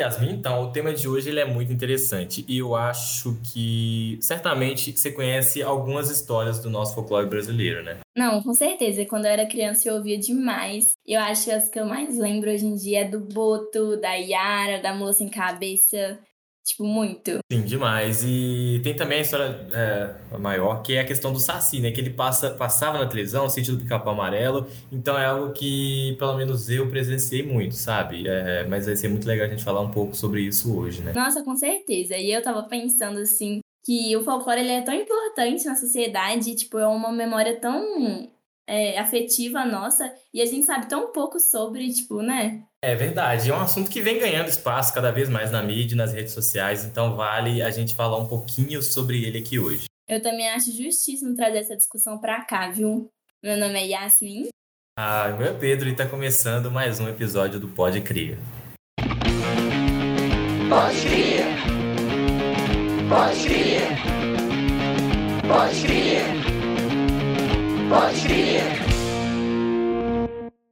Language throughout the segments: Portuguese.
Yasmin, então, o tema de hoje ele é muito interessante e eu acho que certamente você conhece algumas histórias do nosso folclore brasileiro, né? Não, com certeza. Quando eu era criança eu ouvia demais. Eu acho que as que eu mais lembro hoje em dia é do Boto, da Yara, da Moça sem Cabeça. Tipo, muito. Sim, demais. E tem também a história é, maior, que é a questão do Saci, né? Que ele passa, passava na televisão, o sentido do pica amarelo. Então é algo que, pelo menos, eu presenciei muito, sabe? É, mas vai ser muito legal a gente falar um pouco sobre isso hoje, né? Nossa, com certeza. E eu tava pensando, assim, que o folclore ele é tão importante na sociedade, tipo, é uma memória tão é, afetiva nossa, e a gente sabe tão pouco sobre, tipo, né? É verdade, é um assunto que vem ganhando espaço cada vez mais na mídia, nas redes sociais, então vale a gente falar um pouquinho sobre ele aqui hoje. Eu também acho justíssimo trazer essa discussão pra cá, viu? Meu nome é Yasmin. Ah, meu é Pedro e tá começando mais um episódio do Pode Cria. Pode Cria. Pode Cria. Pode Cria. Pode crer!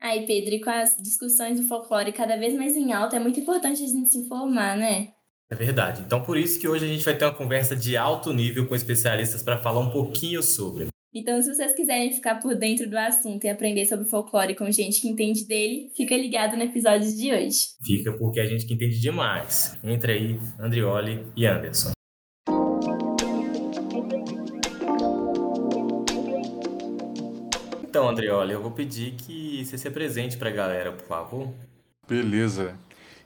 Aí, Pedro, e com as discussões do folclore cada vez mais em alta, é muito importante a gente se informar, né? É verdade. Então, por isso que hoje a gente vai ter uma conversa de alto nível com especialistas para falar um pouquinho sobre. Então, se vocês quiserem ficar por dentro do assunto e aprender sobre folclore com gente que entende dele, fica ligado no episódio de hoje. Fica porque é a gente que entende demais. Entre aí, Andrioli e Anderson. Então, Andrioli, eu vou pedir que você se apresente para a galera, por favor. Beleza.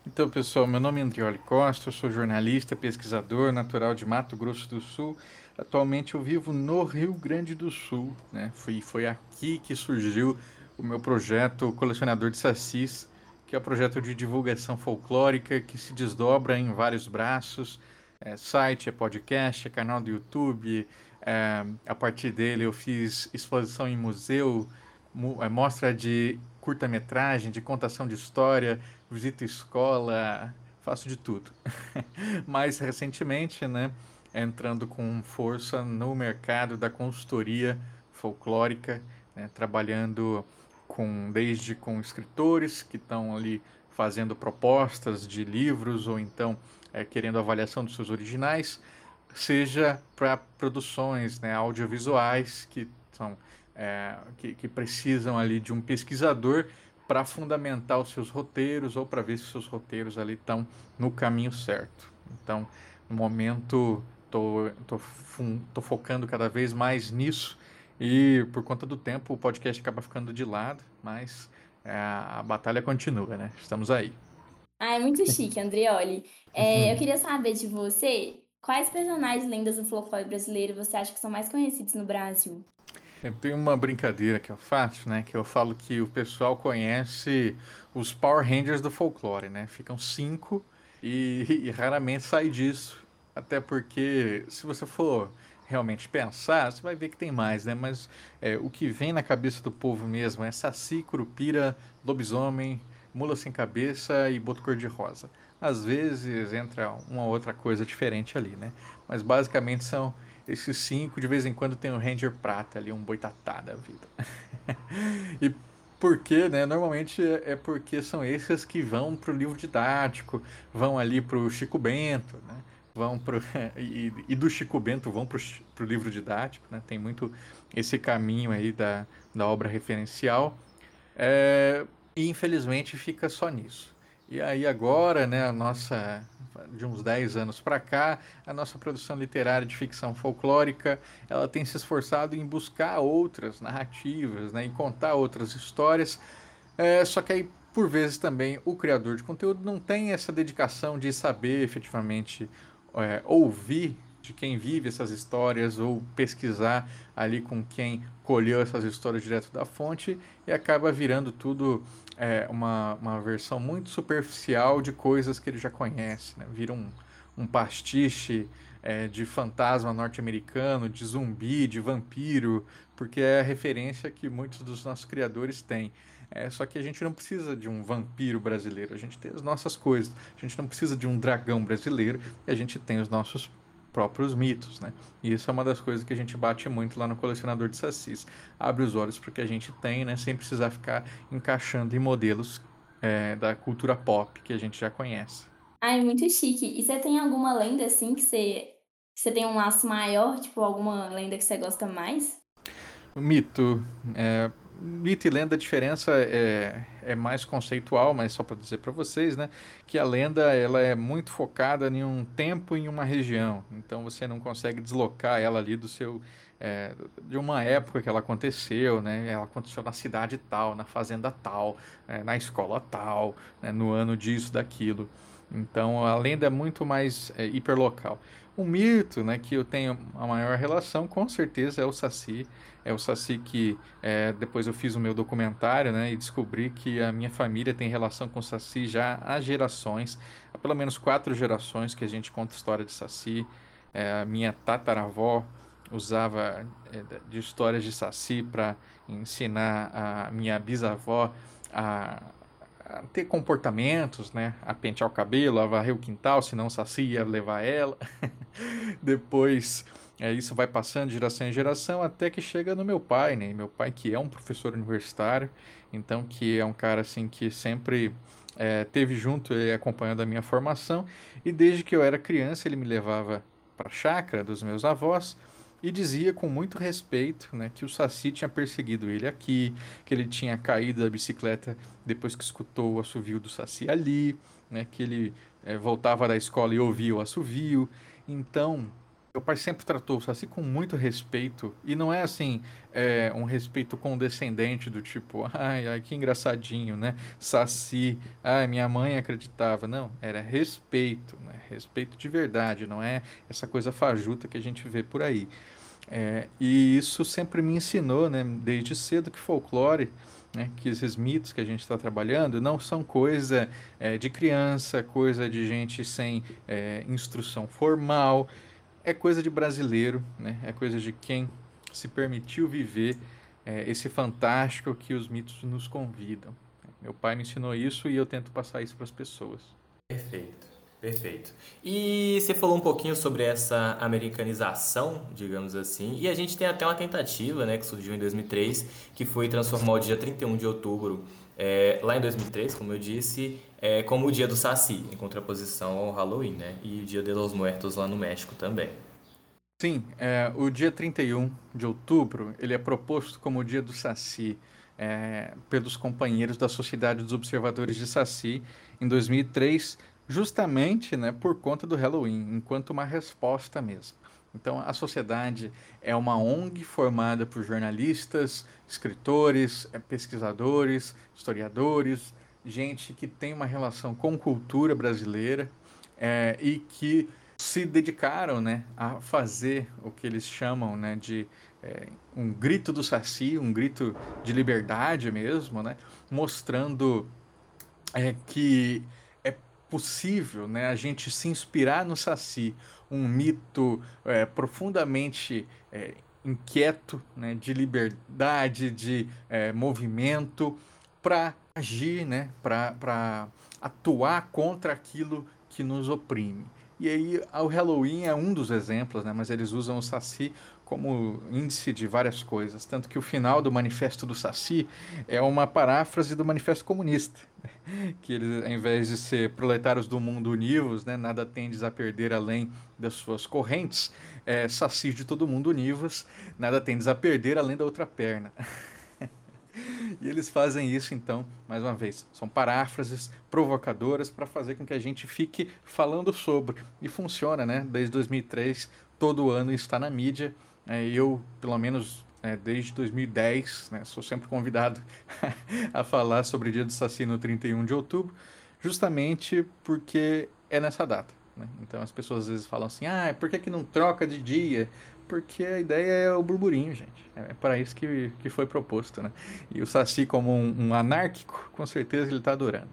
Então, pessoal, meu nome é Andrioli Costa, eu sou jornalista, pesquisador, natural de Mato Grosso do Sul. Atualmente eu vivo no Rio Grande do Sul, né? Foi, foi aqui que surgiu o meu projeto Colecionador de Sacis, que é um projeto de divulgação folclórica que se desdobra em vários braços. É site, é podcast, é canal do YouTube, é, a partir dele eu fiz exposição em museu, é, mostra de curta-metragem, de contação de história, visita escola, faço de tudo. Mais recentemente, né, entrando com força no mercado da consultoria folclórica, né, trabalhando com desde com escritores que estão ali fazendo propostas de livros ou então é, querendo avaliação dos seus originais, seja para produções né, audiovisuais que são é, que, que, precisam ali de um pesquisador para fundamentar os seus roteiros ou para ver se os seus roteiros ali estão no caminho certo. Então, no momento, tô, tô, tô focando cada vez mais nisso e por conta do tempo o podcast acaba ficando de lado, mas é, a batalha continua, né? Estamos aí. Ah, é muito chique, Andreoli. É, eu queria saber de você Quais personagens lendas do folclore brasileiro você acha que são mais conhecidos no Brasil? Tem uma brincadeira que eu faço, né? Que eu falo que o pessoal conhece os Power Rangers do folclore, né? Ficam cinco e, e raramente sai disso. Até porque, se você for realmente pensar, você vai ver que tem mais, né? Mas é, o que vem na cabeça do povo mesmo é Saci, Curupira, Lobisomem, Mula Sem Cabeça e Boto Cor-de-Rosa. Às vezes entra uma outra coisa diferente ali, né? Mas basicamente são esses cinco. De vez em quando tem um Ranger Prata ali, um boitatá da vida. e por quê, né? Normalmente é porque são esses que vão para o livro didático, vão ali para o Chico Bento, né? Vão pro, e, e do Chico Bento vão para o livro didático, né? Tem muito esse caminho aí da, da obra referencial. É, e infelizmente fica só nisso. E aí agora, né, a nossa de uns 10 anos para cá, a nossa produção literária de ficção folclórica, ela tem se esforçado em buscar outras narrativas, né, em contar outras histórias. É, só que aí, por vezes também, o criador de conteúdo não tem essa dedicação de saber efetivamente é, ouvir de quem vive essas histórias ou pesquisar ali com quem colheu essas histórias direto da fonte e acaba virando tudo é, uma, uma versão muito superficial de coisas que ele já conhece. Né? Vira um, um pastiche é, de fantasma norte-americano, de zumbi, de vampiro, porque é a referência que muitos dos nossos criadores têm. É, só que a gente não precisa de um vampiro brasileiro, a gente tem as nossas coisas. A gente não precisa de um dragão brasileiro, e a gente tem os nossos próprios mitos, né? E isso é uma das coisas que a gente bate muito lá no colecionador de sacis. Abre os olhos para o que a gente tem, né? Sem precisar ficar encaixando em modelos é, da cultura pop que a gente já conhece. Ai, muito chique. E você tem alguma lenda, assim, que você, que você tem um laço maior? Tipo, alguma lenda que você gosta mais? Mito. É, mito e lenda, a diferença é, é mais conceitual, mas só para dizer para vocês, né, que a lenda ela é muito focada em um tempo em uma região. Então você não consegue deslocar ela ali do seu é, de uma época que ela aconteceu, né? Ela aconteceu na cidade tal, na fazenda tal, é, na escola tal, né, no ano disso, daquilo. Então a lenda é muito mais é, hiperlocal. O mito, né, que eu tenho a maior relação, com certeza é o Saci. É o Saci que é, depois eu fiz o meu documentário, né, e descobri que a minha família tem relação com o Saci já há gerações, há pelo menos quatro gerações que a gente conta história de Saci. É, a minha tataravó usava é, de histórias de Saci para ensinar a minha bisavó a ter comportamentos, né? A pentear o cabelo, a varrer o quintal, senão o Saci ia levar ela. Depois, é, isso vai passando de geração em geração até que chega no meu pai, né? Meu pai que é um professor universitário, então que é um cara assim que sempre é, teve junto e acompanhando a minha formação e desde que eu era criança ele me levava para a chácara dos meus avós e dizia com muito respeito né, que o Saci tinha perseguido ele aqui, que ele tinha caído da bicicleta depois que escutou o assovio do Saci ali, né, que ele é, voltava da escola e ouvia o assovio. Então, meu pai sempre tratou o Saci com muito respeito, e não é assim, é, um respeito condescendente do tipo, ai, ai, que engraçadinho, né? Saci, ai, minha mãe acreditava. Não, era respeito, né? Respeito de verdade, não é essa coisa fajuta que a gente vê por aí. É, e isso sempre me ensinou, né, desde cedo, que folclore, né, que esses mitos que a gente está trabalhando não são coisa é, de criança, coisa de gente sem é, instrução formal, é coisa de brasileiro, né, é coisa de quem se permitiu viver é, esse fantástico que os mitos nos convidam. Meu pai me ensinou isso e eu tento passar isso para as pessoas. Perfeito. Perfeito. E você falou um pouquinho sobre essa americanização, digamos assim, e a gente tem até uma tentativa, né, que surgiu em 2003, que foi transformar o dia 31 de outubro, é, lá em 2003, como eu disse, é, como o dia do Saci, em contraposição ao Halloween, né, e o dia de los Muertos lá no México também. Sim, é, o dia 31 de outubro, ele é proposto como o dia do Saci, é, pelos companheiros da Sociedade dos Observadores de Saci, em 2003, justamente né, por conta do Halloween, enquanto uma resposta mesmo. Então, a sociedade é uma ONG formada por jornalistas, escritores, eh, pesquisadores, historiadores, gente que tem uma relação com cultura brasileira é, e que se dedicaram né, a fazer o que eles chamam né, de é, um grito do Saci, um grito de liberdade mesmo, né, mostrando é, que possível né, a gente se inspirar no Saci, um mito é, profundamente é, inquieto, né, de liberdade, de é, movimento, para agir, né, para atuar contra aquilo que nos oprime. E aí o Halloween é um dos exemplos, né, mas eles usam o Saci como índice de várias coisas. Tanto que o final do Manifesto do Saci é uma paráfrase do Manifesto Comunista, que eles, ao invés de ser proletários do mundo univos, né, nada tendes a perder além das suas correntes, é, Saci de todo mundo univos, nada tendes a perder além da outra perna. E eles fazem isso, então, mais uma vez, são paráfrases provocadoras para fazer com que a gente fique falando sobre. E funciona, né? Desde 2003, todo ano está na mídia. É, eu, pelo menos é, desde 2010, né, sou sempre convidado a falar sobre o Dia do Saci no 31 de outubro, justamente porque é nessa data. Né? Então as pessoas às vezes falam assim: ah, por que, que não troca de dia? Porque a ideia é o burburinho, gente. É para isso que, que foi proposto. Né? E o Saci, como um, um anárquico, com certeza ele está adorando.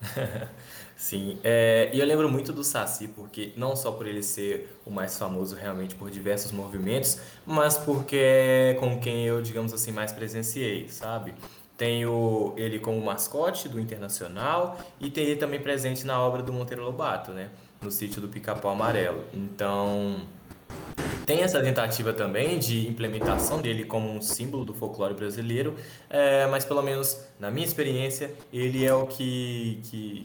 Sim, é, e eu lembro muito do Saci, porque não só por ele ser o mais famoso realmente por diversos movimentos, mas porque é com quem eu, digamos assim, mais presenciei, sabe? Tenho ele como mascote do Internacional e tem ele também presente na obra do Monteiro Lobato, né? No sítio do Pica-Pau Amarelo. Então, tem essa tentativa também de implementação dele como um símbolo do folclore brasileiro, é, mas pelo menos na minha experiência, ele é o que,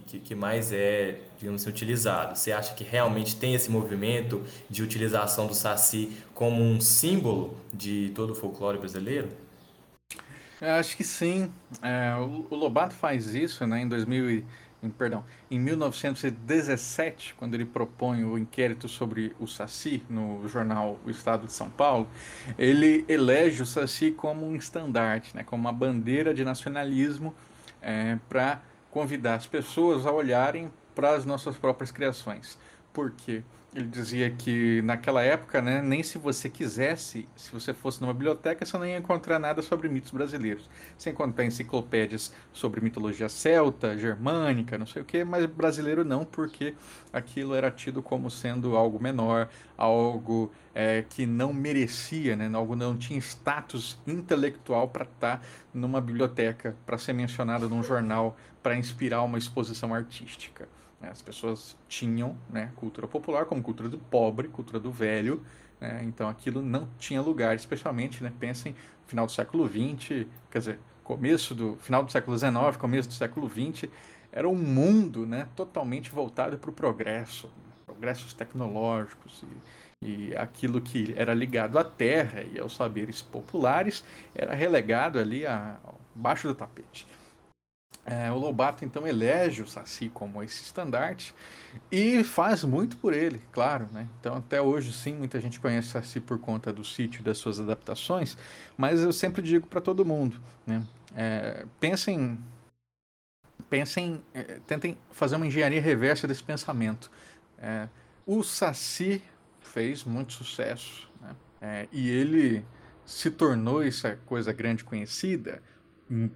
que, que mais é, digamos assim, utilizado. Você acha que realmente tem esse movimento de utilização do Saci como um símbolo de todo o folclore brasileiro? Eu acho que sim. É, o, o Lobato faz isso né, em 2000 em, perdão, em 1917, quando ele propõe o inquérito sobre o Saci no jornal O Estado de São Paulo, ele elege o Saci como um estandarte, né, como uma bandeira de nacionalismo é, para convidar as pessoas a olharem para as nossas próprias criações. Por quê? Ele dizia que naquela época, né, nem se você quisesse, se você fosse numa biblioteca, você não ia encontrar nada sobre mitos brasileiros. Você encontrar enciclopédias sobre mitologia celta, germânica, não sei o que, mas brasileiro não, porque aquilo era tido como sendo algo menor, algo é, que não merecia, né, algo não tinha status intelectual para estar tá numa biblioteca, para ser mencionado num jornal, para inspirar uma exposição artística. Né? As pessoas tinham né, cultura popular como cultura do pobre, cultura do velho, né? então aquilo não tinha lugar, especialmente, né, pensem, final do século XX, quer dizer, começo do final do século XIX, começo do século XX, era um mundo né, totalmente voltado para o progresso, progressos tecnológicos e, e aquilo que era ligado à terra e aos saberes populares era relegado ali abaixo do tapete. É, o Lobato então elege o Saci como esse estandarte e faz muito por ele, claro, né? Então até hoje sim muita gente conhece o Saci por conta do sítio e das suas adaptações, mas eu sempre digo para todo mundo, né? É, pensem, pensem, é, tentem fazer uma engenharia reversa desse pensamento. É, o Saci fez muito sucesso né? É, e ele se tornou essa coisa grande conhecida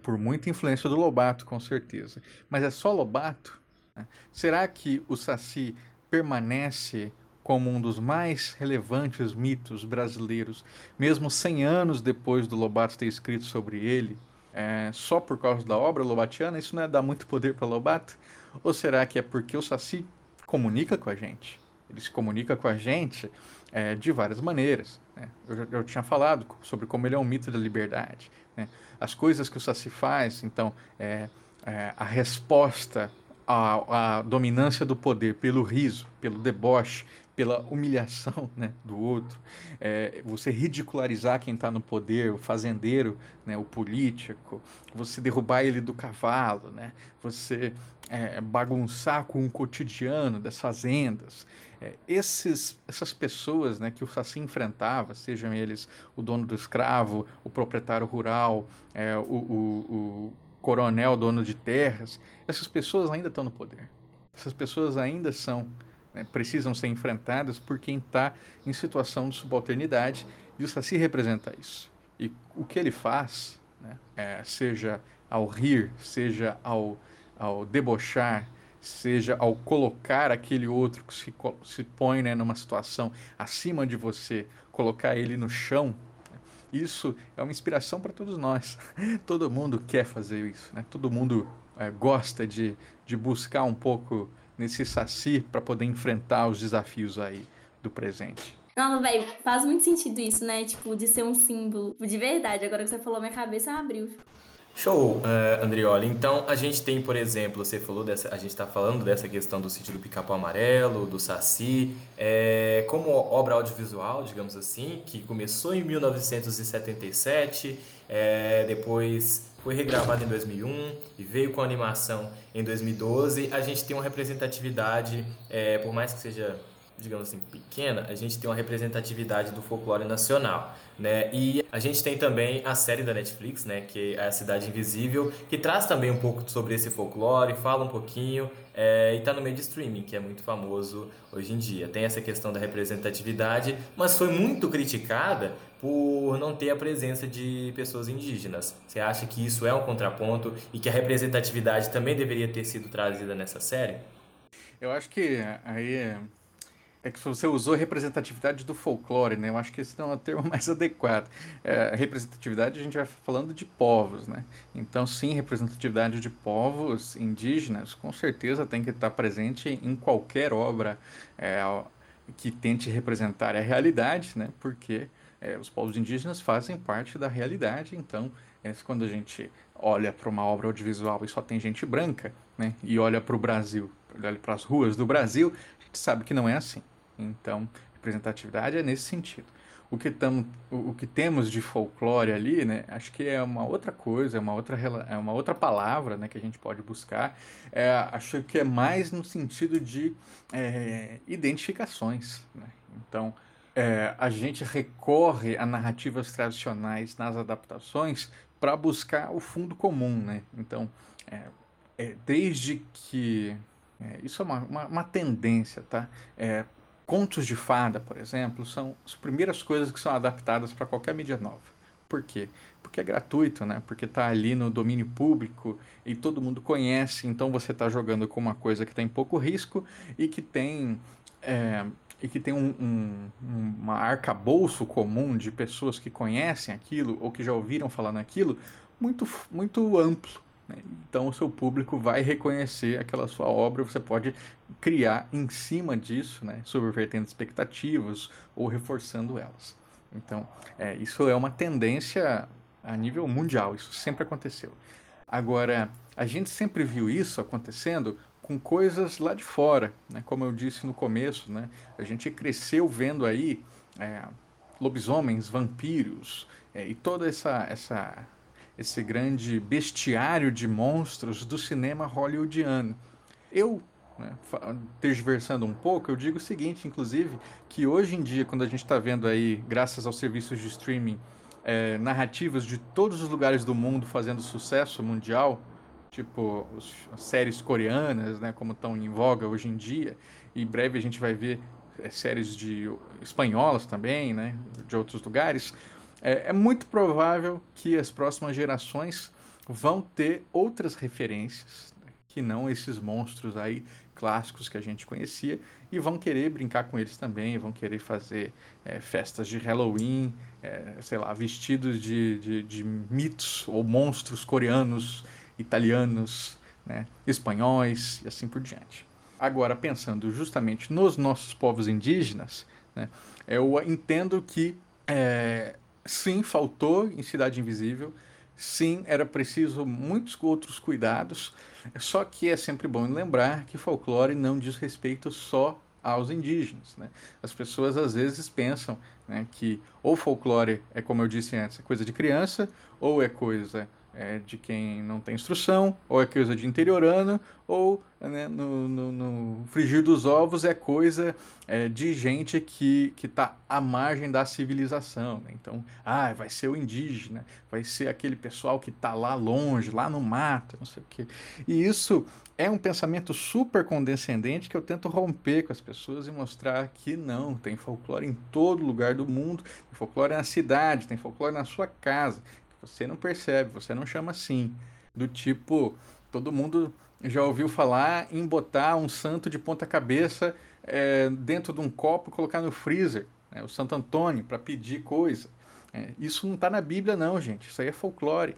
por muita influência do Lobato, com certeza. Mas é só Lobato? Né? Será que o Saci permanece como um dos mais relevantes mitos brasileiros, mesmo 100 anos depois do Lobato ter escrito sobre ele, é, só por causa da obra lobatiana? Isso não é dar muito poder para Lobato? Ou será que é porque o Saci comunica com a gente? Ele se comunica com a gente é, de várias maneiras. Né? Eu já eu tinha falado sobre como ele é um mito da liberdade. Né? As coisas que o Saci faz, então, é, é, a resposta à, à, dominância do poder pelo riso, pelo deboche, pela humilhação né, do outro, é, você ridicularizar quem está no poder, o fazendeiro, né, o político, você derrubar ele do cavalo, né, você é, bagunçar com o cotidiano das fazendas, é, esses, essas pessoas né, que o Saci enfrentava, sejam eles o dono do escravo, o proprietário rural, é, o, o, o coronel dono de terras, essas pessoas ainda estão no poder. Essas pessoas ainda são, né, precisam ser enfrentadas por quem está em situação de subalternidade e o Saci representa isso. E o que ele faz, né, é, seja ao rir, seja ao, ao debochar, seja ao colocar aquele outro que se, se põe né, numa situação acima de você, colocar ele no chão, isso é uma inspiração para todos nós. Todo mundo quer fazer isso, né? todo mundo é, gosta de, de buscar um pouco nesse saci para poder enfrentar os desafios aí do presente. Não, velho, faz muito sentido isso, né? Tipo, de ser um símbolo de verdade. Agora que você falou, minha cabeça abriu. Show, uh, Andrioli. Então, a gente tem, por exemplo, você falou dessa, a gente está falando dessa questão do sítio do Pica-Pau Amarelo, do Saci, é, como obra audiovisual, digamos assim, que começou em 1977, é, depois foi regravado em 2001 e veio com animação em 2012. A gente tem uma representatividade, é, por mais que seja digamos assim, pequena, a gente tem uma representatividade do folclore nacional, né? E a gente tem também a série da Netflix, né, que é a Cidade Invisível, que traz também um pouco sobre esse folclore, fala um pouquinho é, e está no meio de streaming, que é muito famoso hoje em dia. Tem essa questão da representatividade, mas foi muito criticada por não ter a presença de pessoas indígenas. Você acha que isso é um contraponto e que a representatividade também deveria ter sido trazida nessa série? Eu acho que aí é que você usou representatividade do folclore, né? Eu acho que esse não é o termo mais adequado. É, representatividade a gente vai falando de povos, né? Então, sim, representatividade de povos indígenas, com certeza tem que estar presente em qualquer obra, é, que tente representar a realidade, né? Porque é, os povos indígenas fazem parte da realidade, então é, quando a gente olha para uma obra audiovisual e só tem gente branca, né? E olha para o Brasil, olha para as ruas do Brasil, a gente sabe que não é assim. Então, representatividade é nesse sentido. O que, tam, o, que temos de folclore ali, né, acho que é uma outra coisa, é uma outra, é uma outra palavra né, que a gente pode buscar. É, acho que é mais no sentido de é, identificações. Né? Então, é, a gente recorre a narrativas tradicionais nas adaptações para buscar o fundo comum. Né? Então, é, é, desde que. É, isso é uma, uma, uma tendência, tá? Contos de fada, por exemplo, são as primeiras coisas que são adaptadas para qualquer mídia nova. Por quê? Porque é gratuito, né? Porque está ali no domínio público e todo mundo conhece, então você está jogando com uma coisa que tem pouco risco e que tem é, e que tem um, um, uma arcabouço comum de pessoas que conhecem aquilo ou que já ouviram falar naquilo muito, muito amplo. Né? Então o seu público vai reconhecer aquela sua obra, você pode criar em cima disso, né, subvertendo expectativas ou reforçando elas. Então, é, isso é uma tendência a nível mundial, isso sempre aconteceu. Agora, a gente sempre viu isso acontecendo com coisas lá de fora, né? como eu disse no começo, né? a gente cresceu vendo aí é, lobisomens, vampiros é, e toda essa, essa esse grande bestiário de monstros do cinema hollywoodiano. Eu, né, tergiversando um pouco, eu digo o seguinte, inclusive, que hoje em dia, quando a gente está vendo aí, graças aos serviços de streaming, é, narrativas de todos os lugares do mundo fazendo sucesso mundial, tipo as séries coreanas, né, como estão em voga hoje em dia, e em breve a gente vai ver é, séries de espanholas também, né, de outros lugares é, é muito provável que as próximas gerações vão ter outras referências que não esses monstros aí clássicos que a gente conhecia e vão querer brincar com eles também, vão querer fazer é, festas de Halloween, é, sei lá, vestidos de, de, de, mitos ou monstros coreanos, italianos, né, espanhóis e assim por diante. Agora, pensando justamente nos nossos povos indígenas, né, eu entendo que é, Sim, faltou em Cidade Invisível. Sim, era preciso muitos outros cuidados. Só que é sempre bom lembrar que folclore não diz respeito só aos indígenas. Né? As pessoas às vezes pensam né, que ou folclore é, como eu disse antes, é coisa de criança, ou é coisa é, de quem não tem instrução, ou é coisa de interiorano, ou né, no, no, no, frigir dos ovos é coisa é, de gente que está à margem da civilização. Né? Então, ah, vai ser o indígena, vai ser aquele pessoal que está lá longe, lá no mato, não sei o quê. E isso é um pensamento super condescendente que eu tento romper com as pessoas e mostrar que não, tem folclore em todo lugar do mundo, tem folclore na cidade, tem folclore na sua casa, você não percebe, você não chama assim. Do tipo, todo mundo já ouviu falar em botar um santo de ponta cabeça é, dentro de um copo e colocar no freezer, né, o Santo Antônio, para pedir coisa. É, isso não está na Bíblia, não, gente. Isso aí é folclore.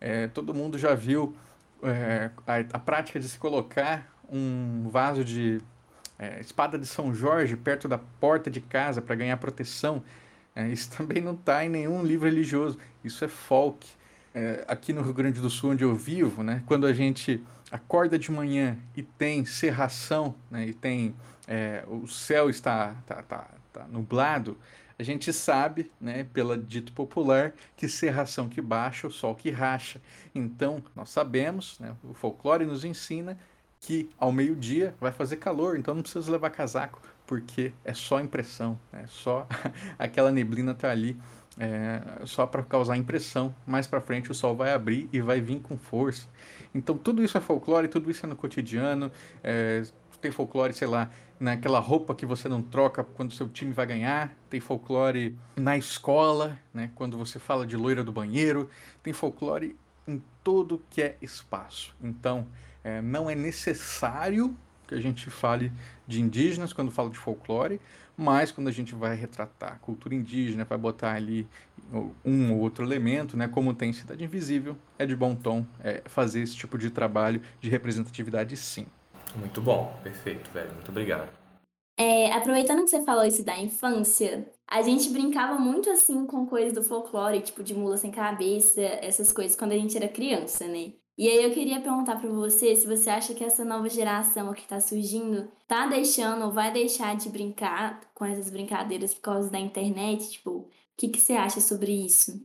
É, todo mundo já viu é, a, a, prática de se colocar um vaso de é, espada de São Jorge perto da porta de casa para ganhar proteção. É, isso também não está em nenhum livro religioso. Isso é folk. É, aqui no Rio Grande do Sul, onde eu vivo, né, quando a gente acorda de manhã e tem serração, né, e tem é, o céu está tá, tá, tá nublado, a gente sabe, né, pela dito popular, que serração que baixa, o sol que racha. Então, nós sabemos, né, o folclore nos ensina que ao meio-dia vai fazer calor, então não precisa levar casaco porque é só impressão, é só aquela neblina tá ali, é, só para causar impressão. Mais para frente o sol vai abrir e vai vir com força. Então tudo isso é folclore, tudo isso é no cotidiano. É, tem folclore, sei lá, naquela roupa que você não troca quando seu time vai ganhar. Tem folclore na escola, né, quando você fala de loira do banheiro. Tem folclore em todo que é espaço. Então é, não é necessário que a gente fale de indígenas quando fala de folclore, mas quando a gente vai retratar a cultura indígena, vai botar ali um ou outro elemento, né, como tem Cidade Invisível, é de bom tom é, fazer esse tipo de trabalho de representatividade sim. Muito bom, perfeito, velho, muito obrigado. É, aproveitando que você falou isso da infância, a gente brincava muito assim com coisas do folclore, tipo de mula sem cabeça, essas coisas quando a gente era criança, né? E aí eu queria perguntar para você se você acha que essa nova geração que está surgindo tá deixando ou vai deixar de brincar com essas brincadeiras por causa da internet, tipo, o que que você acha sobre isso?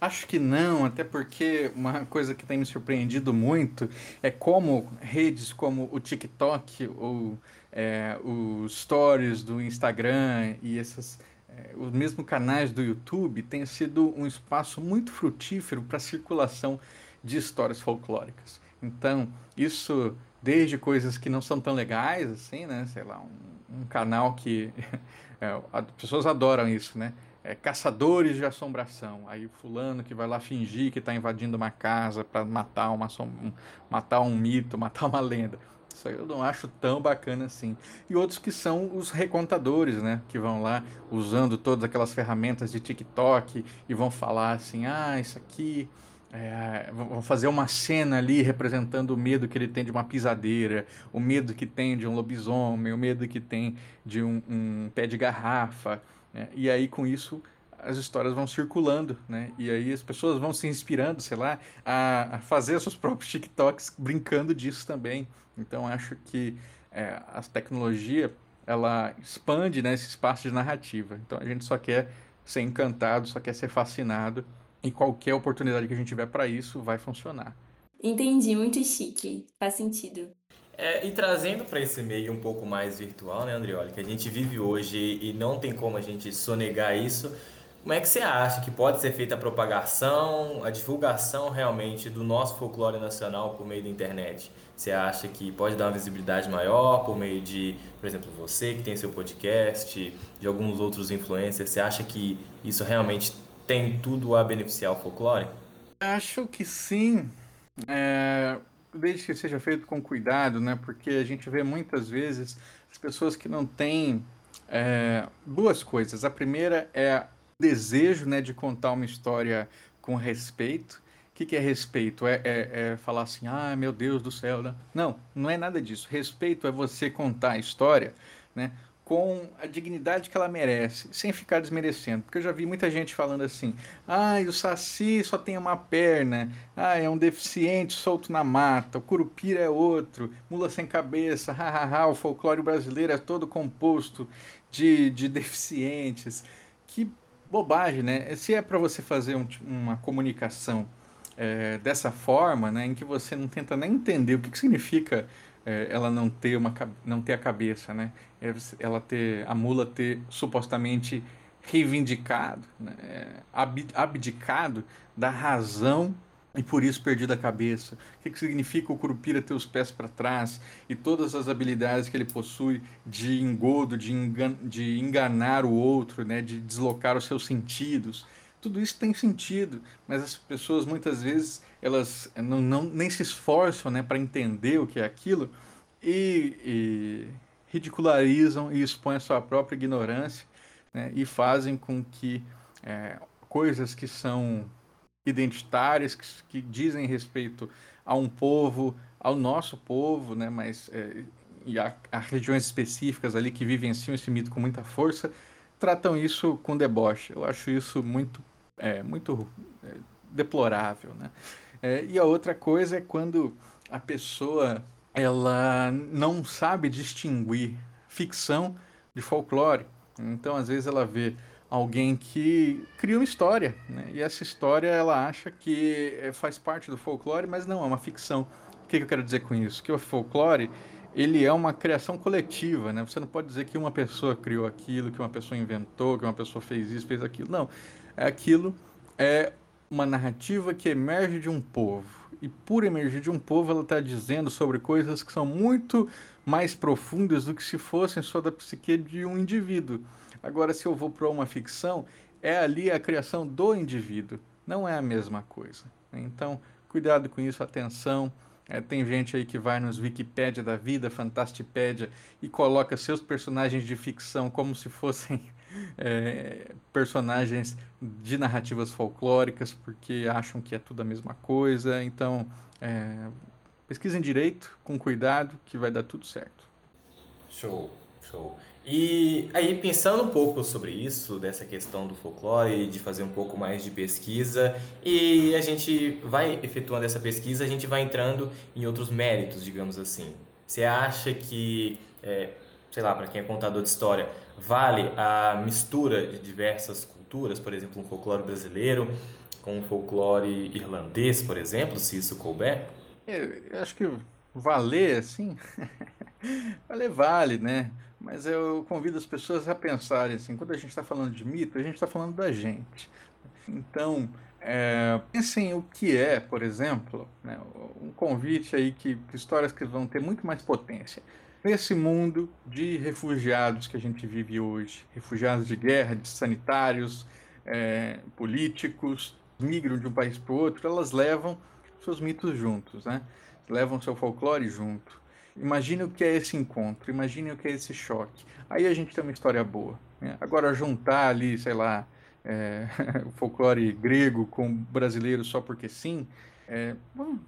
Acho que não, até porque uma coisa que tem me surpreendido muito é como redes como o TikTok ou é, os stories do Instagram e essas é, os mesmos canais do YouTube têm sido um espaço muito frutífero para a circulação de histórias folclóricas. Então, isso desde coisas que não são tão legais, assim, né? Sei lá, um, um canal que é, as pessoas adoram isso, né? é, caçadores de assombração. Aí fulano que vai lá fingir que está invadindo uma casa para matar uma um, matar um mito, matar uma lenda. Isso aí eu não acho tão bacana assim. E outros que são os recontadores, né? Que vão lá usando todas aquelas ferramentas de TikTok e vão falar assim: ah, isso aqui. É, vão fazer uma cena ali representando o medo que ele tem de uma pisadeira, o medo que tem de um lobisomem, o medo que tem de um, um pé de garrafa. Né? E aí, com isso, as histórias vão circulando, né? E aí as pessoas vão se inspirando, sei lá, a, a fazer seus próprios TikToks brincando disso também. Então, acho que é, a tecnologia, ela expande né, esse espaço de narrativa. Então, a gente só quer ser encantado, só quer ser fascinado. E qualquer oportunidade que a gente tiver para isso vai funcionar. Entendi, muito chique. Faz sentido. É, e trazendo para esse meio um pouco mais virtual, né, Andrioli, que a gente vive hoje e não tem como a gente sonegar isso, como é que você acha que pode ser feita a propagação, a divulgação realmente do nosso folclore nacional por meio da internet? Você acha que pode dar uma visibilidade maior por meio de, por exemplo, você que tem seu podcast, de alguns outros influencers? Você acha que isso realmente tem tudo a beneficiar o folclore? Acho que sim. É, desde que seja feito com cuidado, né? Porque a gente vê muitas vezes as pessoas que não têm é, duas coisas. A primeira é desejo, né, de contar uma história com respeito. O que, que é respeito? É, é, é, falar assim, ah, meu Deus do céu. Né? Não, não é nada disso. Respeito é você contar a história, né? Com a dignidade que ela merece, sem ficar desmerecendo. Porque eu já vi muita gente falando assim: ah, o Saci só tem uma perna, ah, é um deficiente solto na mata, o Curupira é outro, mula sem cabeça, hahaha, o folclore brasileiro é todo composto de, de deficientes. Que bobagem, né? Se é para você fazer um, uma comunicação é, dessa forma, né, em que você não tenta nem entender o que, que significa é, ela não ter uma não ter a cabeça, né? É, ela ter a mula ter supostamente reivindicado, né? É, abdicado da razão e por isso perdido a cabeça. O que, que significa o Curupira ter os pés para trás e todas as habilidades que ele possui de engodo, de, engan de enganar o outro, né? de deslocar os seus sentidos. Tudo isso tem sentido, mas as pessoas muitas vezes elas não, não nem se esforçam né, para entender o que é aquilo e, e ridicularizam e expõem a sua própria ignorância né, e fazem com que é, coisas que são identitárias, que, que, dizem respeito a um povo, ao nosso povo, né, mas é, e a, a, regiões específicas ali que vivenciam esse mito com muita força, tratam isso com deboche. Eu acho isso muito, é, muito é, deplorável, né? É, e a outra coisa é quando a pessoa ela não sabe distinguir ficção de folclore. Então, às vezes, ela vê alguém que cria uma história, né? e essa história ela acha que é, faz parte do folclore, mas não, é uma ficção. O que eu quero dizer com isso? Que o folclore ele é uma criação coletiva, né? Você não pode dizer que uma pessoa criou aquilo, que uma pessoa inventou, que uma pessoa fez isso, fez aquilo. Não, é aquilo é uma narrativa que emerge de um povo. E por emergir de um povo, ela está dizendo sobre coisas que são muito mais profundas do que se fossem só da psique de um indivíduo. Agora, se eu vou para uma ficção, é ali a criação do indivíduo, não é a mesma coisa. Então, cuidado com isso, atenção. É, tem gente aí que vai nos Wikipédia da vida, Fantastipédia, e coloca seus personagens de ficção como se fossem é, personagens de narrativas folclóricas, porque acham que é tudo a mesma coisa. Então, é, pesquisem direito, com cuidado, que vai dar tudo certo. Show, Show. E aí, pensando um pouco sobre isso, dessa questão do folclore, de fazer um pouco mais de pesquisa, e a gente vai efetuando essa pesquisa, a gente vai entrando em outros méritos, digamos assim. Você acha que, é, sei lá, para quem é contador de história, vale a mistura de diversas culturas, por exemplo, um folclore brasileiro com um folclore irlandês, por exemplo, se isso couber? Eu acho que valer, assim, valer vale, né? Mas eu convido as pessoas a pensarem assim, quando a gente está falando de mito, a gente está falando da gente. Então, é, pensem o que é, por exemplo, né, um convite aí que, que histórias que vão ter muito mais potência. Nesse mundo de refugiados que a gente vive hoje, refugiados de guerra, de sanitários, é, políticos, migram de um país para o outro, elas levam seus mitos juntos, né? Levam seu folclore junto. Imagine o que é esse encontro, imagine o que é esse choque. Aí a gente tem uma história boa. Né? Agora, juntar ali, sei lá, é, o folclore grego com brasileiro só porque sim, é, bom,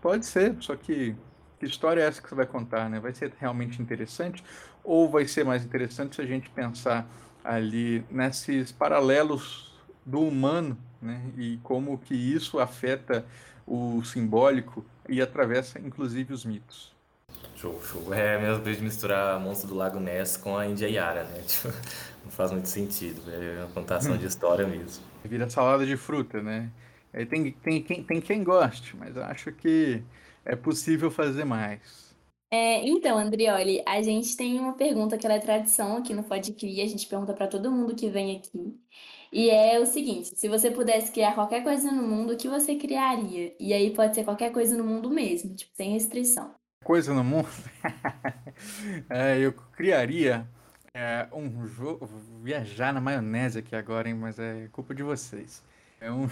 pode ser, só que que história é essa que você vai contar? Né? Vai ser realmente interessante ou vai ser mais interessante se a gente pensar ali nesses paralelos do humano né? e como que isso afeta o simbólico e atravessa inclusive os mitos? Show, show. É a mesma coisa de misturar Monstro do Lago Ness com a Índia Yara, né? Tipo, não faz muito sentido. É uma contação de história mesmo. Vira salada de fruta, né? É, tem, tem, tem, tem quem goste, mas acho que é possível fazer mais. É, então, Andrioli, a gente tem uma pergunta que ela é tradição aqui no Pode Cria, a gente pergunta para todo mundo que vem aqui. E é o seguinte: se você pudesse criar qualquer coisa no mundo, o que você criaria? E aí pode ser qualquer coisa no mundo mesmo, tipo, sem restrição coisa no mundo, é, eu criaria é, um jogo. Viajar na maionese aqui agora, hein? Mas é culpa de vocês. É um,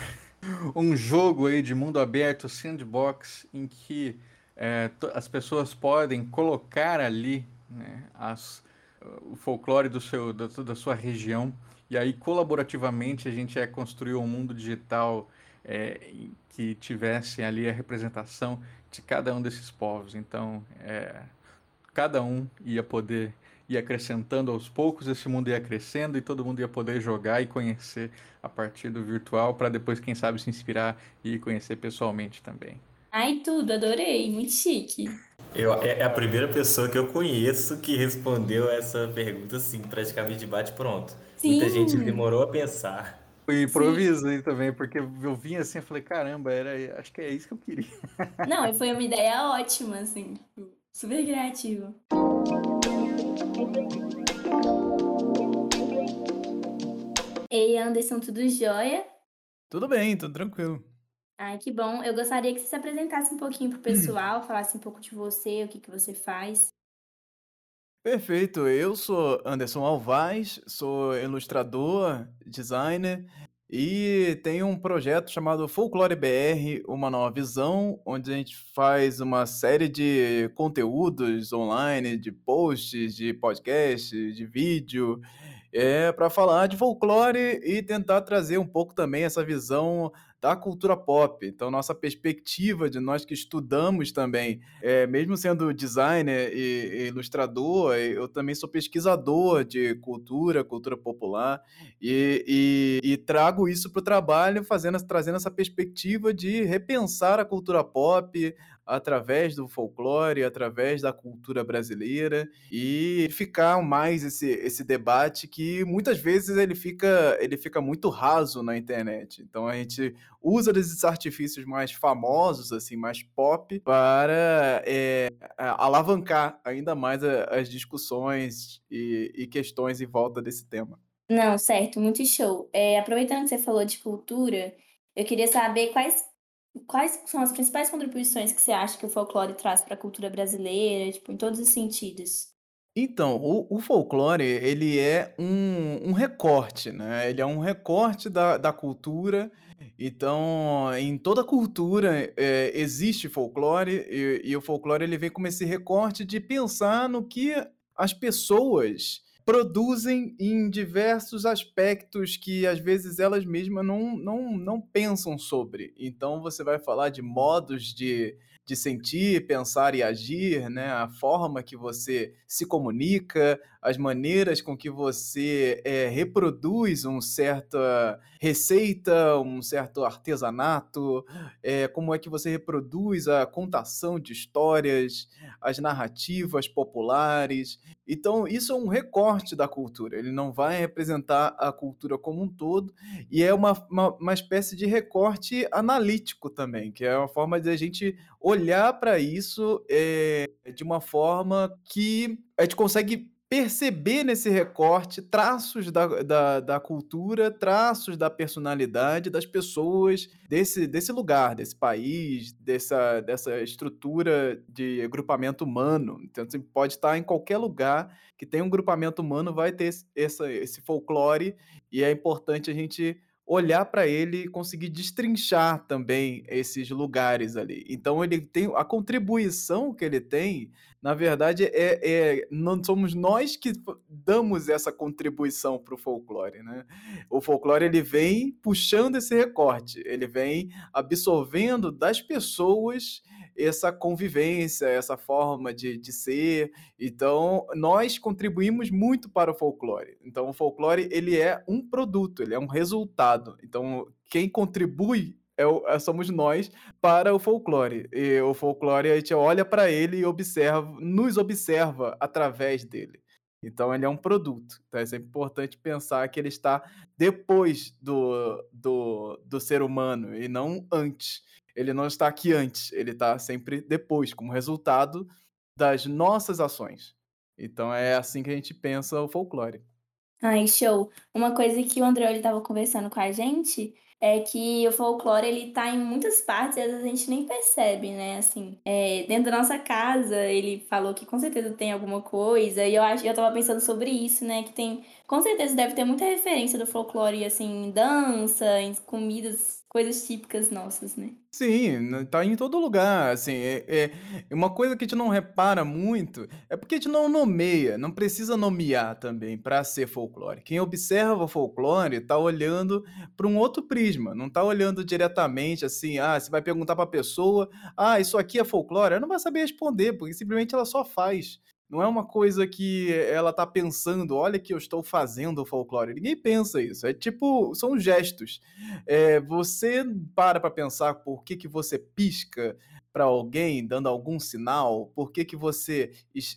um jogo aí de mundo aberto, sandbox, em que é, as pessoas podem colocar ali né, as, o folclore do seu, da, da sua região. E aí, colaborativamente, a gente é construir um mundo digital é, que tivesse ali a representação de cada um desses povos. Então, é, cada um ia poder ir acrescentando aos poucos, esse mundo ia crescendo e todo mundo ia poder jogar e conhecer a partir do virtual para depois, quem sabe, se inspirar e conhecer pessoalmente também. Ai, tudo, adorei, muito chique. Eu, é, é a primeira pessoa que eu conheço que respondeu essa pergunta assim, praticamente de bate pronto. Sim. Muita gente demorou a pensar. Foi improviso aí também, porque eu vim assim e falei, caramba, era, acho que é isso que eu queria. Não, e foi uma ideia ótima, assim, super criativa. Ei, Anderson, tudo jóia? Tudo bem, tudo tranquilo. Ai, que bom. Eu gostaria que você se apresentasse um pouquinho pro pessoal, falasse um pouco de você, o que que você faz. Perfeito, eu sou Anderson Alvaz, sou ilustrador, designer e tenho um projeto chamado Folclore BR, uma nova visão, onde a gente faz uma série de conteúdos online, de posts, de podcasts, de vídeo, é, para falar de folclore e tentar trazer um pouco também essa visão da cultura pop. Então, nossa perspectiva de nós que estudamos também, é, mesmo sendo designer e, ilustrador, eu também sou pesquisador de cultura, cultura popular, e, e, e trago isso para o trabalho, fazendo, trazendo essa perspectiva de repensar a cultura pop, através do folclore, através da cultura brasileira e ficar mais esse, esse debate que muitas vezes ele fica, ele fica muito raso na internet. Então a gente usa desses artifícios mais famosos, assim, mais pop, para é, alavancar ainda mais as discussões e, e questões em volta desse tema. Não, certo, muito show. É, aproveitando que você falou de cultura, eu queria saber quais Quais são as principais contribuições que você acha que o folclore traz para a cultura brasileira, tipo, em todos os sentidos? Então, o, o folclore, ele é um, um recorte, né? Ele é um recorte da, da cultura. Então, em toda cultura é, existe folclore e, e o folclore ele vem como esse recorte de pensar no que as pessoas produzem em diversos aspectos que às vezes elas mesmas não, não, não pensam sobre. Então você vai falar de modos de, de sentir, pensar e agir, né? A forma que você se comunica, as maneiras com que você é, reproduz uma certa receita, um certo artesanato, é, como é que você reproduz a contação de histórias, as narrativas populares. Então, isso é um recorte da cultura, ele não vai representar a cultura como um todo, e é uma, uma, uma espécie de recorte analítico também, que é uma forma de a gente olhar para isso é, de uma forma que a gente consegue perceber nesse recorte traços da, da, da, cultura, traços da personalidade das pessoas desse, desse lugar, desse país, dessa, dessa estrutura de agrupamento humano. Então, você pode estar em qualquer lugar que tem um grupamento humano, vai ter esse, esse folclore, e é importante a gente olhar para ele e conseguir destrinchar também esses lugares ali. Então ele tem a contribuição que ele tem, na verdade é, é não somos nós que damos essa contribuição para o folclore, né? O folclore ele vem puxando esse recorte, ele vem absorvendo das pessoas essa convivência, essa forma de, de ser. Então, nós contribuímos muito para o folclore. Então, o folclore ele é um produto, ele é um resultado. Então, quem contribui é é, somos nós para o folclore. E o folclore a gente olha para ele e observa, nos observa através dele. Então ele é um produto. Então é sempre importante pensar que ele está depois do, do, do ser humano e não antes ele não está aqui antes, ele está sempre depois, como resultado das nossas ações. Então é assim que a gente pensa o folclore. Ai, show. Uma coisa que o André estava conversando com a gente é que o folclore ele tá em muitas partes e às vezes a gente nem percebe, né? Assim, é, dentro da nossa casa, ele falou que com certeza tem alguma coisa, e eu acho, eu tava pensando sobre isso, né? Que tem, com certeza deve ter muita referência do folclore, assim, em dança, em comidas coisas típicas nossas, né? Sim, tá em todo lugar, assim, é, é uma coisa que a gente não repara muito, é porque a gente não nomeia, não precisa nomear também para ser folclore. Quem observa folclore tá olhando para um outro prisma, não tá olhando diretamente assim, ah, você vai perguntar para a pessoa, ah, isso aqui é folclore, ela não vai saber responder, porque simplesmente ela só faz. Não é uma coisa que ela tá pensando, olha que eu estou fazendo o folclore. Ninguém pensa isso. É tipo, são gestos. É, você para para pensar por que, que você pisca para alguém dando algum sinal, por que, que você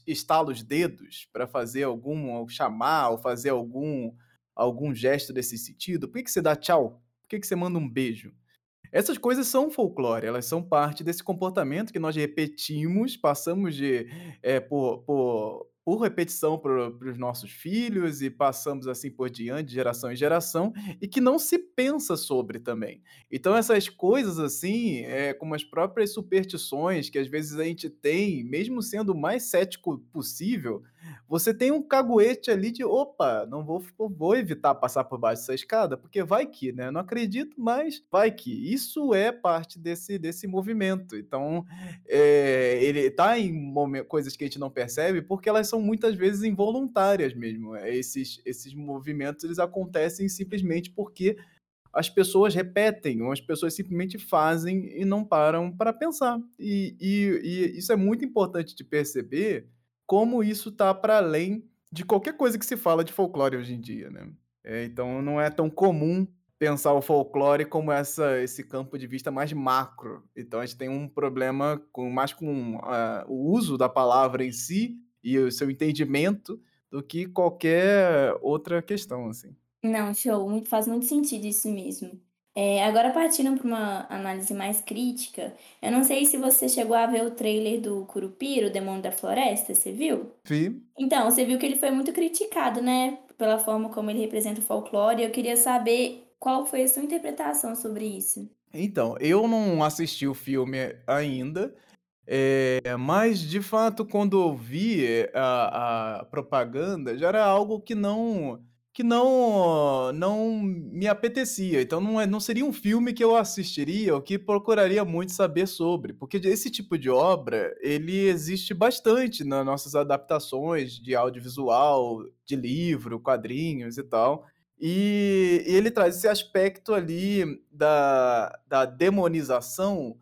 estala os dedos para fazer algum, chamar ou fazer algum, algum gesto desse sentido? Por que, que você dá tchau? Por que, que você manda um beijo? Essas coisas são folclore, elas são parte desse comportamento que nós repetimos, passamos de, é, por, por, por repetição para os nossos filhos e passamos assim por diante, de geração em geração, e que não se pensa sobre também. Então, essas coisas assim, é, como as próprias superstições que às vezes a gente tem, mesmo sendo o mais cético possível, você tem um caguete ali de opa, não vou, vou evitar passar por baixo dessa escada, porque vai que, né? Não acredito, mas vai que. Isso é parte desse, desse movimento. Então, é, ele tá em coisas que a gente não percebe porque elas são muitas vezes involuntárias mesmo. Esses, esses movimentos eles acontecem simplesmente porque as pessoas repetem, ou as pessoas simplesmente fazem e não param para pensar. E, e, e isso é muito importante de perceber como isso está para além de qualquer coisa que se fala de folclore hoje em dia, né? É, então não é tão comum pensar o folclore como essa, esse campo de vista mais macro. Então a gente tem um problema com, mais com uh, o uso da palavra em si e o seu entendimento do que qualquer outra questão, assim. Não, show, faz muito sentido isso mesmo. É, agora partindo para uma análise mais crítica, eu não sei se você chegou a ver o trailer do Curupira, o Demônio da Floresta, você viu? Vi. Então, você viu que ele foi muito criticado, né? Pela forma como ele representa o folclore. Eu queria saber qual foi a sua interpretação sobre isso. Então, eu não assisti o filme ainda, é, mas de fato, quando eu vi a, a propaganda, já era algo que não que não não me apetecia. Então não, é, não seria um filme que eu assistiria ou que procuraria muito saber sobre, porque esse tipo de obra ele existe bastante nas nossas adaptações de audiovisual, de livro, quadrinhos e tal. E, e ele traz esse aspecto ali da, da demonização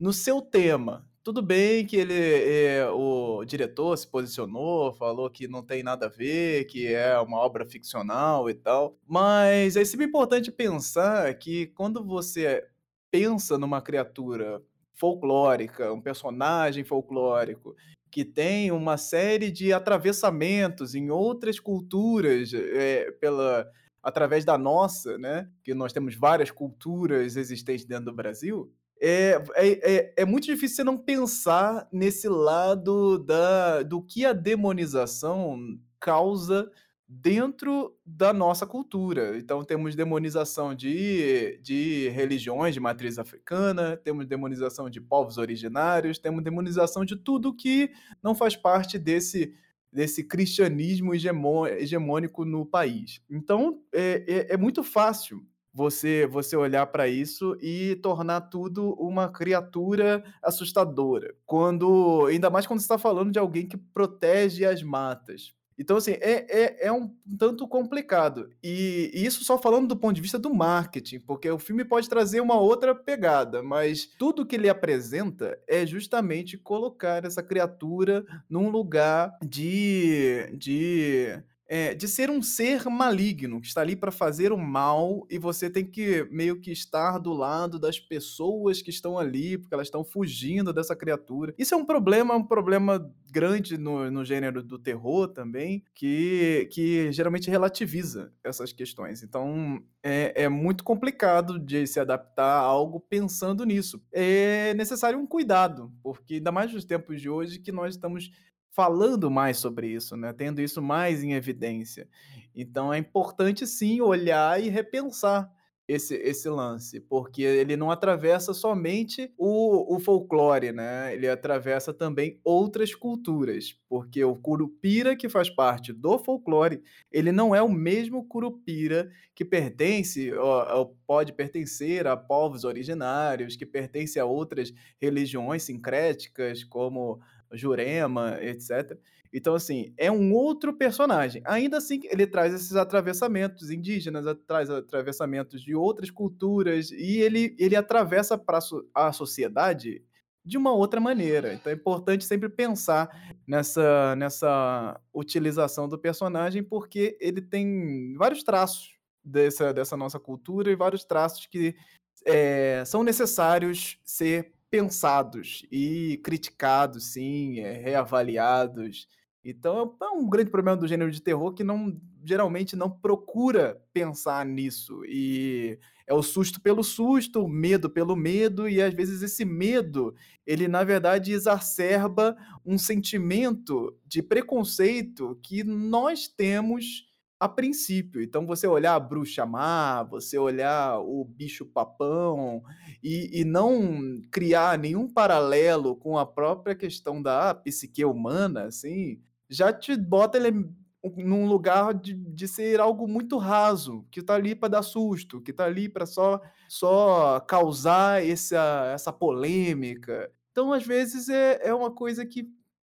no seu tema tudo bem que ele, é, o diretor se posicionou, falou que não tem nada a ver, que é uma obra ficcional e tal, mas é sempre importante pensar que quando você pensa numa criatura folclórica, um personagem folclórico, que tem uma série de atravessamentos em outras culturas, é, pela, através da nossa, né? Que nós temos várias culturas existentes dentro do Brasil. É, é, é, é muito difícil você não pensar nesse lado da, do que a demonização causa dentro da nossa cultura. Então, temos demonização de, de religiões de matriz africana, temos demonização de povos originários, temos demonização de tudo que não faz parte desse, desse cristianismo hegemônico no país. Então, é, é, é muito fácil você você olhar para isso e tornar tudo uma criatura assustadora. Quando ainda mais quando está falando de alguém que protege as matas. Então, assim, é, é, é um tanto complicado. E, e, isso só falando do ponto de vista do marketing, porque o filme pode trazer uma outra pegada, mas tudo que ele apresenta é justamente colocar essa criatura num lugar de, de é, de ser um ser maligno, que está ali para fazer o mal, e você tem que meio que estar do lado das pessoas que estão ali, porque elas estão fugindo dessa criatura. Isso é um problema, um problema grande no, no gênero do terror também, que, que geralmente relativiza essas questões. Então é, é muito complicado de se adaptar a algo pensando nisso. É necessário um cuidado, porque ainda mais nos tempos de hoje que nós estamos falando mais sobre isso, né? Tendo isso mais em evidência. Então é importante sim olhar e repensar esse, esse lance, porque ele não atravessa somente o, o folclore, né? Ele atravessa também outras culturas, porque o curupira que faz parte do folclore, ele não é o mesmo curupira que pertence, ou, ou pode pertencer a povos originários, que pertence a outras religiões sincréticas, como Jurema, etc. Então, assim, é um outro personagem. Ainda assim, ele traz esses atravessamentos indígenas, traz atravessamentos de outras culturas, e ele, ele atravessa para a sociedade de uma outra maneira. Então é importante sempre pensar nessa, nessa utilização do personagem, porque ele tem vários traços dessa, dessa nossa cultura e vários traços que é, são necessários ser pensados e criticados, sim, é, reavaliados. Então é um grande problema do gênero de terror que não geralmente não procura pensar nisso. E é o susto pelo susto, o medo pelo medo, e às vezes esse medo, ele na verdade exacerba um sentimento de preconceito que nós temos a princípio. Então, você olhar a bruxa má, você olhar o bicho papão e, e não criar nenhum paralelo com a própria questão da psique humana, assim, já te bota ele num lugar de, de ser algo muito raso, que tá ali para dar susto, que tá ali para só, só causar essa, essa polêmica. Então, às vezes, é, é uma coisa que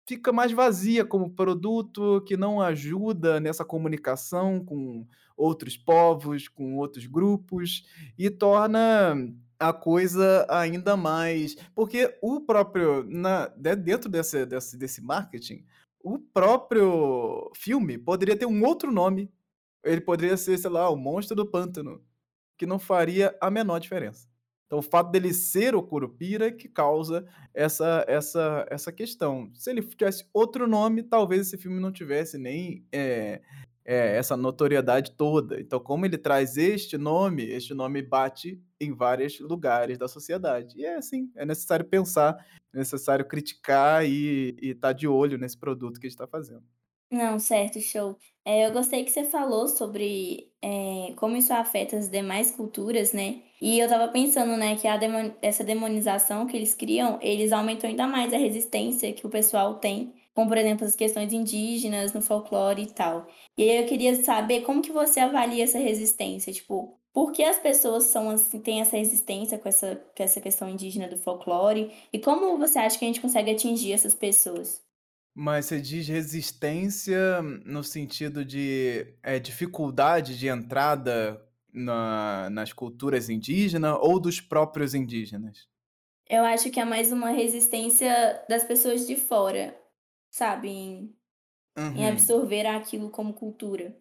fica mais vazia como produto, que não ajuda nessa comunicação com outros povos, com outros grupos, e torna a coisa ainda mais. Porque o próprio. Na, dentro desse, desse, desse marketing, o próprio filme poderia ter um outro nome. Ele poderia ser, sei lá, o Monstro do Pântano, que não faria a menor diferença. Então, o fato dele ser o Curupira que causa essa, essa, essa questão. Se ele tivesse outro nome, talvez esse filme não tivesse nem é, é, essa notoriedade toda. Então, como ele traz este nome, este nome bate em vários lugares da sociedade. E é assim, é necessário pensar, é necessário criticar e estar tá de olho nesse produto que a gente está fazendo. Não, certo, show. É, eu gostei que você falou sobre é, como isso afeta as demais culturas, né? E eu tava pensando, né, que a demon essa demonização que eles criam, eles aumentam ainda mais a resistência que o pessoal tem, como por exemplo as questões indígenas no folclore e tal. E aí eu queria saber como que você avalia essa resistência, tipo, por que as pessoas são assim, têm essa resistência com essa, com essa questão indígena do folclore? E como você acha que a gente consegue atingir essas pessoas? Mas você diz resistência no sentido de é, dificuldade de entrada na- nas culturas indígenas ou dos próprios indígenas? Eu acho que é mais uma resistência das pessoas de fora, sabe, em em Uhum. absorver aquilo como cultura.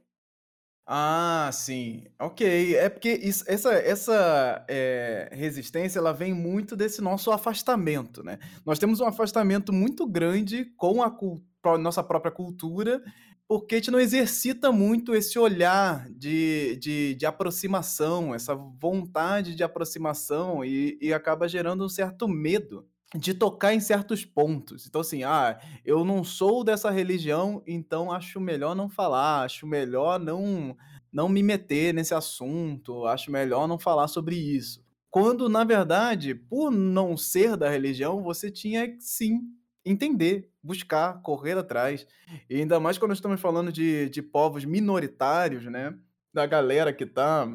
Ah, sim. Ok. É porque isso essa essa, eh, resistência, ela vem muito desse nosso afastamento, né. Nós temos um afastamento muito grande com a cul com a nossa própria cultura, porque a gente não exercita muito esse olhar de de de aproximação, essa vontade de aproximação e e acaba gerando um certo medo de tocar em certos pontos. Então, assim, ah, eu não sou dessa religião, então acho melhor não falar, acho melhor não não me meter nesse assunto, acho melhor não falar sobre isso. Quando, na verdade, por não ser da religião, você tinha que sim entender, buscar, correr atrás. E ainda mais quando estamos falando de de povos minoritários, né, da galera que está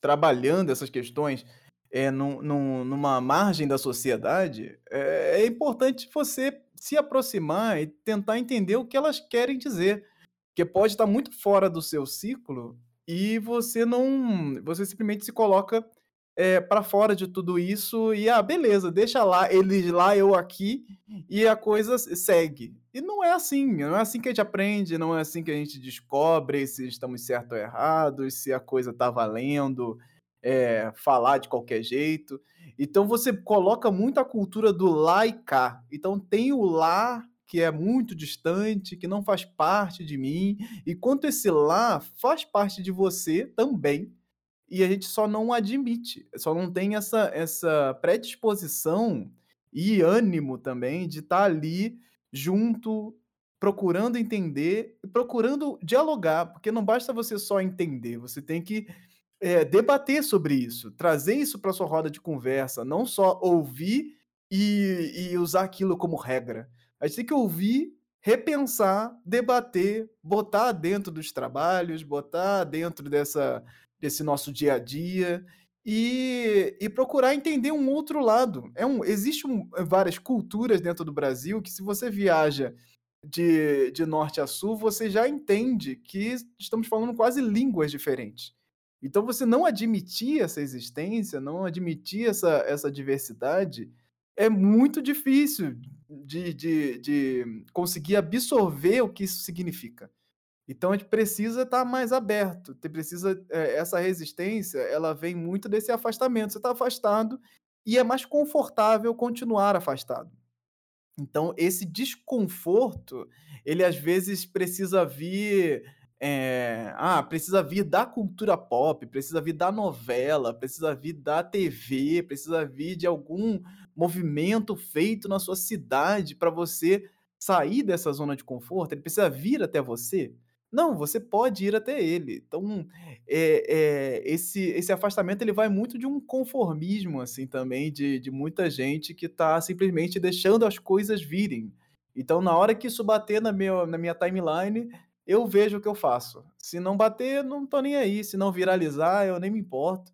trabalhando essas questões, eh, num num numa margem da sociedade, é é importante você se aproximar e tentar entender o que elas querem dizer, porque pode estar muito fora do seu ciclo e você não você simplesmente se coloca, eh, pra fora de tudo isso e: "Ah, beleza, deixa lá, eles lá, eu aqui", e a coisa se segue. E não é assim, não é assim que a gente aprende, não é assim que a gente descobre se estamos certo ou errados, se a coisa tá valendo, eh, falar de qualquer jeito. Então você coloca muito a cultura do lá e cá. Então tem o lá, que é muito distante, que não faz parte de mim, enquanto esse lá faz parte de você também, e a gente só não admite, só não tem essa essa predisposição e ânimo também de estar ali junto, procurando entender e procurando dialogar, porque não basta você só entender, você tem que, eh, debater sobre isso, trazer isso pra sua roda de conversa, não só ouvir e e usar aquilo como regra. A gente tem que ouvir, repensar, debater, botar dentro dos trabalhos, botar dentro dessa desse nosso dia a dia e e procurar entender um outro lado. É um existe um várias culturas dentro do Brasil que se você viaja de de norte a sul, você já entende que estamos falando quase línguas diferentes. Então você não admitir essa existência, não admitir essa essa diversidade, é muito difícil de de de conseguir absorver o que isso significa. Então a gente precisa estar mais aberto, precisa eh, essa resistência, ela vem muito desse afastamento, você tá afastado e é mais confortável continuar afastado. Então esse desconforto, ele às vezes precisa vir, eh, ah, precisa vir da cultura pop, precisa vir da novela, precisa vir da TV, precisa vir de algum movimento feito na sua cidade pra você sair dessa zona de conforto, ele precisa vir até você? Não, você pode ir até ele. Então, eh eh, esse esse afastamento ele vai muito de um conformismo, assim, também de de muita gente que tá simplesmente deixando as coisas virem. Então na hora que isso bater na meu na minha timeline, eu vejo o que eu faço. Se não bater, não tô nem aí, se não viralizar, eu nem me importo.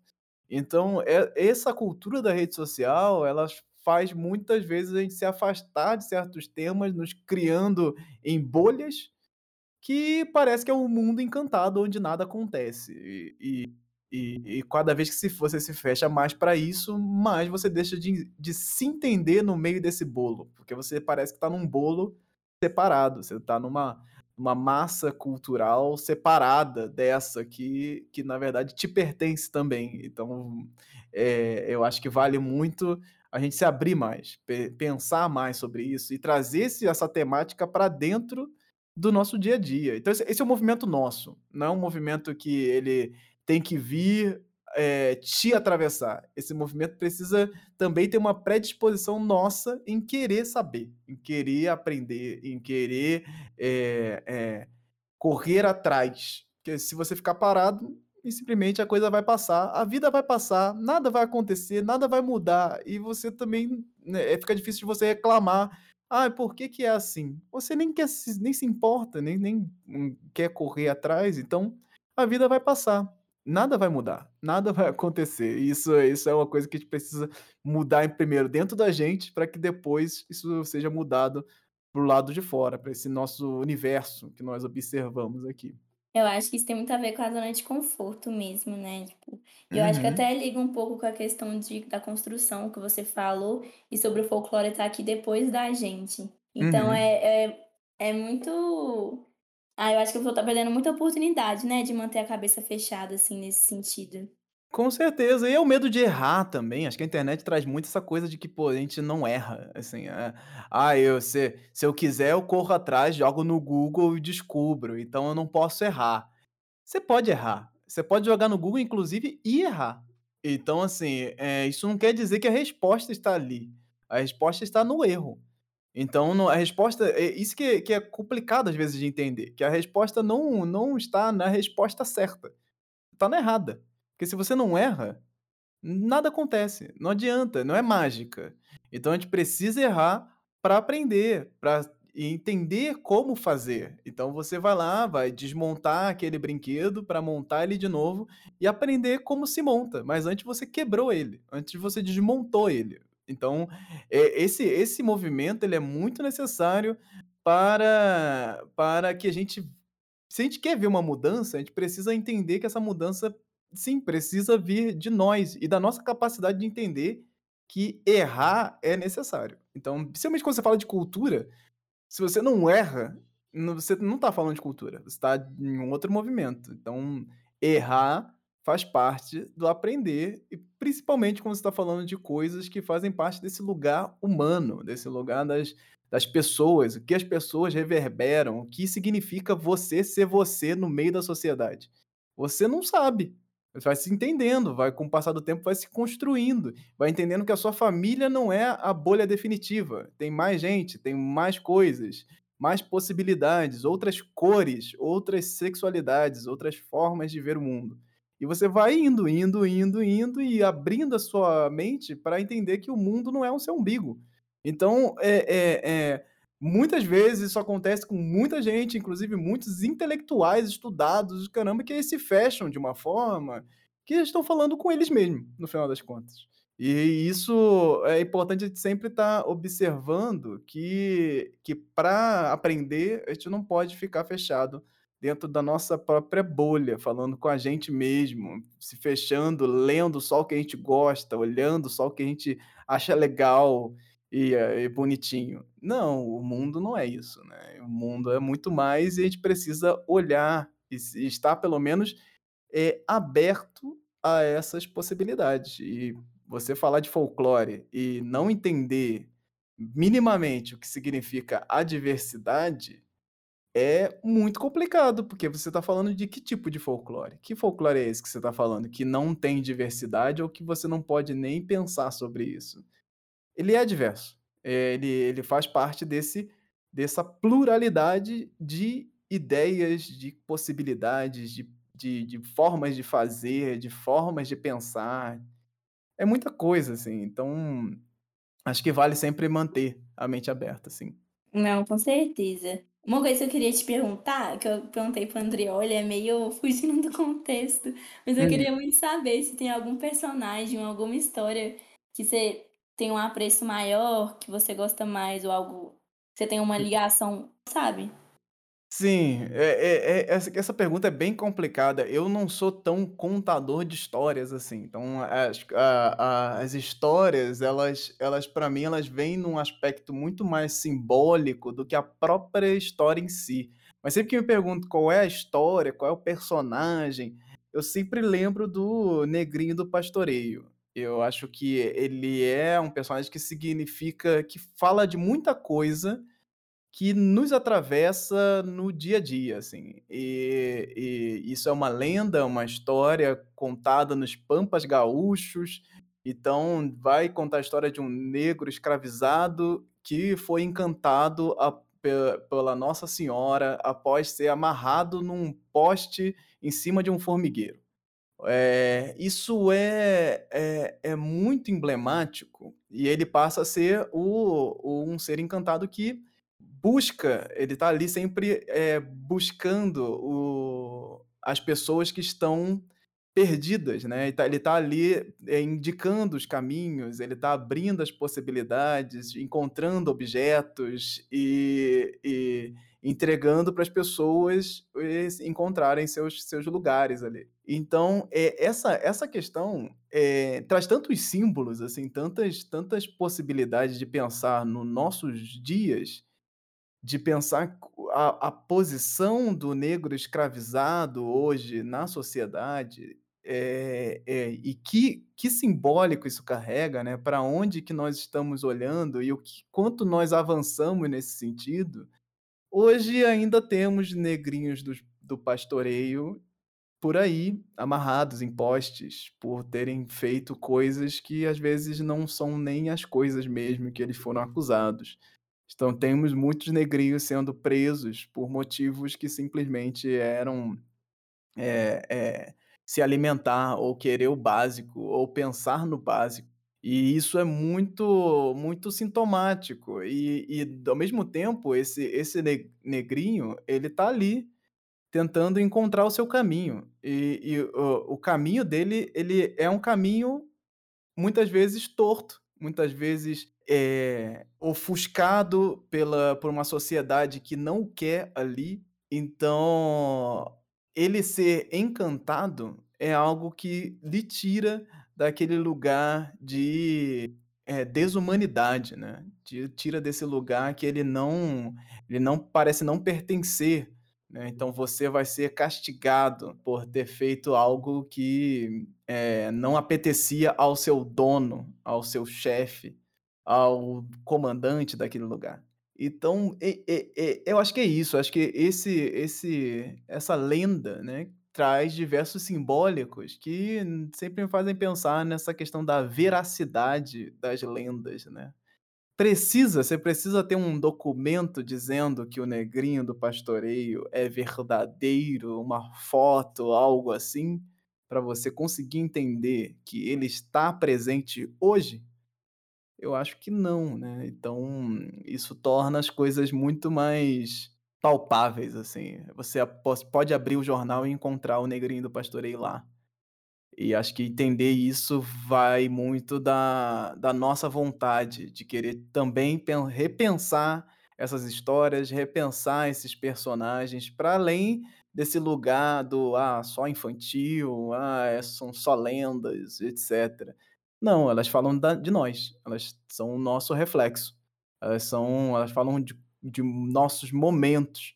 Então, eh, essa cultura da rede social, elas faz muitas vezes a gente se afastar de certos temas, nos criando em bolhas, que parece que é um mundo encantado onde nada acontece. E e e cada vez que você se fecha mais pra isso, mais você deixa de de se entender no meio desse bolo, porque você parece que tá num bolo separado, você tá numa numa massa cultural separada dessa que que na verdade te pertence também. Então, eh, eu acho que vale muito a gente se abrir mais, pe pensar mais sobre isso e trazer esse essa temática pra dentro do nosso dia a dia. Então esse esse é um movimento nosso, não é um movimento que ele tem que vir, eh, te atravessar. Esse movimento precisa também ter uma predisposição nossa em querer saber, em querer aprender, em querer, eh eh, correr atrás, porque se você ficar parado e simplesmente a coisa vai passar, a vida vai passar, nada vai acontecer, nada vai mudar e você também, né, fica difícil de você reclamar: "Ai, por que que é assim?". Você nem quer se nem se importa, nem nem, hum, quer correr atrás, então a vida vai passar, nada vai mudar, nada vai acontecer. Isso isso é uma coisa que a gente precisa mudar em primeiro dentro da gente, pra que depois isso seja mudado para o lado de fora, pra esse nosso universo que nós observamos aqui. Eu acho que isso tem muito a ver com a zona de conforto mesmo, né, tipo, e eu acho que Uhum. até liga um pouco com a questão de da construção que você falou, e sobre o folclore estar aqui depois da gente. Então Uhum. é é é muito ah, eu acho que eu vou estar perdendo muita oportunidade, né, de manter a cabeça fechada, assim, nesse sentido. Com certeza, e é o medo de errar também, acho que a internet traz muito essa coisa de que, pô, a gente não erra, assim, eh, "Ah, eu se se eu quiser eu corro atrás, jogo no Google e descubro, então eu não posso errar". Você pode errar, você pode jogar no Google inclusive e errar. Então assim, eh, isso não quer dizer que a resposta está ali, a resposta está no erro. Então não a resposta é isso que é que é complicado às vezes de entender, que a resposta não não está na resposta certa, está na errada. Porque se você não erra, nada acontece, não adianta, não é mágica. Então a gente precisa errar para aprender, para entender como fazer. Então você vai lá, vai desmontar aquele brinquedo para montar ele de novo e aprender como se monta, mas antes você quebrou ele, antes você desmontou ele. Então, eh, esse esse movimento ele é muito necessário para para que a gente se a gente quer ver uma mudança, a gente precisa entender que essa mudança, sim, precisa vir de nós e da nossa capacidade de entender que errar é necessário. Então, principalmente quando você fala de cultura, se você não erra, você não está falando de cultura, você está em um outro movimento. Então, errar faz parte do aprender e principalmente quando você está falando de coisas que fazem parte desse lugar humano, desse lugar das das pessoas, o que as pessoas reverberam, o que significa você ser você no meio da sociedade. Você não sabe, vai se entendendo, vai com o passar do tempo vai se construindo, vai entendendo que a sua família não é a bolha definitiva, tem mais gente, tem mais coisas, mais possibilidades, outras cores, outras sexualidades, outras formas de ver o mundo. E você vai indo, indo, indo, indo e abrindo a sua mente para entender que o mundo não é o seu umbigo. Então, eh eh eh, muitas vezes isso acontece com muita gente, inclusive muitos intelectuais estudados, caramba, que se fecham de uma forma que estão falando com eles mesmo, no final das contas. E isso é importante a gente sempre estar observando que que pra aprender, a gente não pode ficar fechado dentro da nossa própria bolha, falando com a gente mesmo, se fechando, lendo só o que a gente gosta, olhando só o que a gente acha legal e, eh, e bonitinho. Não, o mundo não é isso, né, o mundo é muito mais e a gente precisa olhar e se estar pelo menos, eh, aberto a essas possibilidades. E você falar de folclore e não entender minimamente o que significa a diversidade, é muito complicado, porque você está falando de que tipo de folclore? Que folclore é esse que você está falando, que não tem diversidade ou que você não pode nem pensar sobre isso? Ele é diverso, eh, ele ele faz parte desse dessa pluralidade de ideias, de possibilidades, de de de formas de fazer, de formas de pensar. É muita coisa, assim, então acho que vale sempre manter a mente aberta, assim. Não, com certeza. Uma coisa que eu queria te perguntar, que eu perguntei para o Andrioli, é meio fugindo do contexto, mas eu queria Uhum. muito saber se tem algum personagem alguma história que você tem um apreço maior, que você gosta mais ou algo que você tem uma ligação, sabe? Sim, é é é essa essa pergunta é bem complicada. Eu não sou tão contador de histórias assim, então as a a as histórias elas elas para mim elas vêm num aspecto muito mais simbólico do que a própria história em si. Mas sempre que me pergunto qual é a história, qual é o personagem, eu sempre lembro do Negrinho do Pastoreio. Eu acho que ele é um personagem que significa que fala de muita coisa que nos atravessa no dia a dia, assim. E e isso é uma lenda, uma história contada nos Pampas Gaúchos, então vai contar a história de um negro escravizado que foi encantado a pe pela Nossa Senhora após ser amarrado num poste em cima de um formigueiro. Eh, isso é é é muito emblemático e ele passa a ser o o um ser encantado que busca ele tá ali sempre, eh, buscando o as pessoas que estão perdidas, né? Ele tá, ele tá ali é, indicando os caminhos, ele está abrindo as possibilidades, encontrando objetos e, e entregando para as pessoas encontrarem seus, seus lugares ali. Então, é, essa, essa questão é, traz tantos símbolos, assim, tantas, tantas possibilidades de pensar nos nossos dias, de pensar a, a posição do negro escravizado hoje na sociedade é, é, e que, que simbólico isso carrega, né? Para onde que nós estamos olhando e o que, quanto nós avançamos nesse sentido. Hoje ainda temos negrinhos do, do pastoreio por aí, amarrados em postes, por terem feito coisas que às vezes não são nem as coisas mesmo que eles foram acusados. Então temos muitos negrinhos sendo presos por motivos que simplesmente eram é, é, se alimentar ou querer o básico ou pensar no básico. E isso é muito muito sintomático. E, e ao mesmo tempo, esse, esse negrinho, ele tá ali tentando encontrar o seu caminho. E, e o, o caminho dele, ele é um caminho muitas vezes torto, muitas vezes é, ofuscado pela, por uma sociedade que não quer ali. Então, ele ser encantado é algo que lhe tira daquele lugar de é, desumanidade, né? Tira desse lugar que ele não, ele não parece não pertencer. Né? Então você vai ser castigado por ter feito algo que é, não apetecia ao seu dono, ao seu chefe, ao comandante daquele lugar. Então, e, e, e, eu acho que é isso. Acho que esse, esse, essa lenda, né, traz diversos simbólicos que sempre me fazem pensar nessa questão da veracidade das lendas, né? Precisa, você precisa ter um documento dizendo que o negrinho do pastoreio é verdadeiro, uma foto, algo assim, para você conseguir entender que ele está presente hoje? Eu acho que não, né? Então, isso torna as coisas muito mais palpáveis, assim. Você pode abrir o jornal e encontrar o negrinho do pastoreio lá. E acho que entender isso vai muito da, da nossa vontade de querer também repensar essas histórias, repensar esses personagens, para além desse lugar do ah, só infantil, ah, é, são só lendas, etc. Não, elas falam da, de nós, elas são o nosso reflexo. Elas são, elas falam de, de nossos momentos.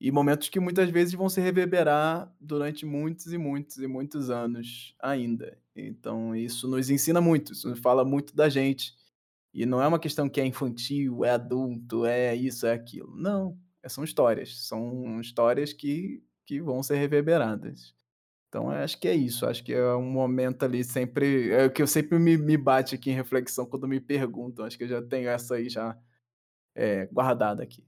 E momentos que muitas vezes vão se reverberar durante muitos e muitos e muitos anos ainda. Então, isso nos ensina muito, isso nos fala muito da gente. E não é uma questão que é infantil, é adulto, é isso, é aquilo. Não, são histórias. São histórias que, que vão ser reverberadas. Então, acho que é isso. Acho que é um momento ali sempre. É o que eu sempre me, me bate aqui em reflexão quando me perguntam. Acho que eu já tenho essa aí já é, guardada aqui.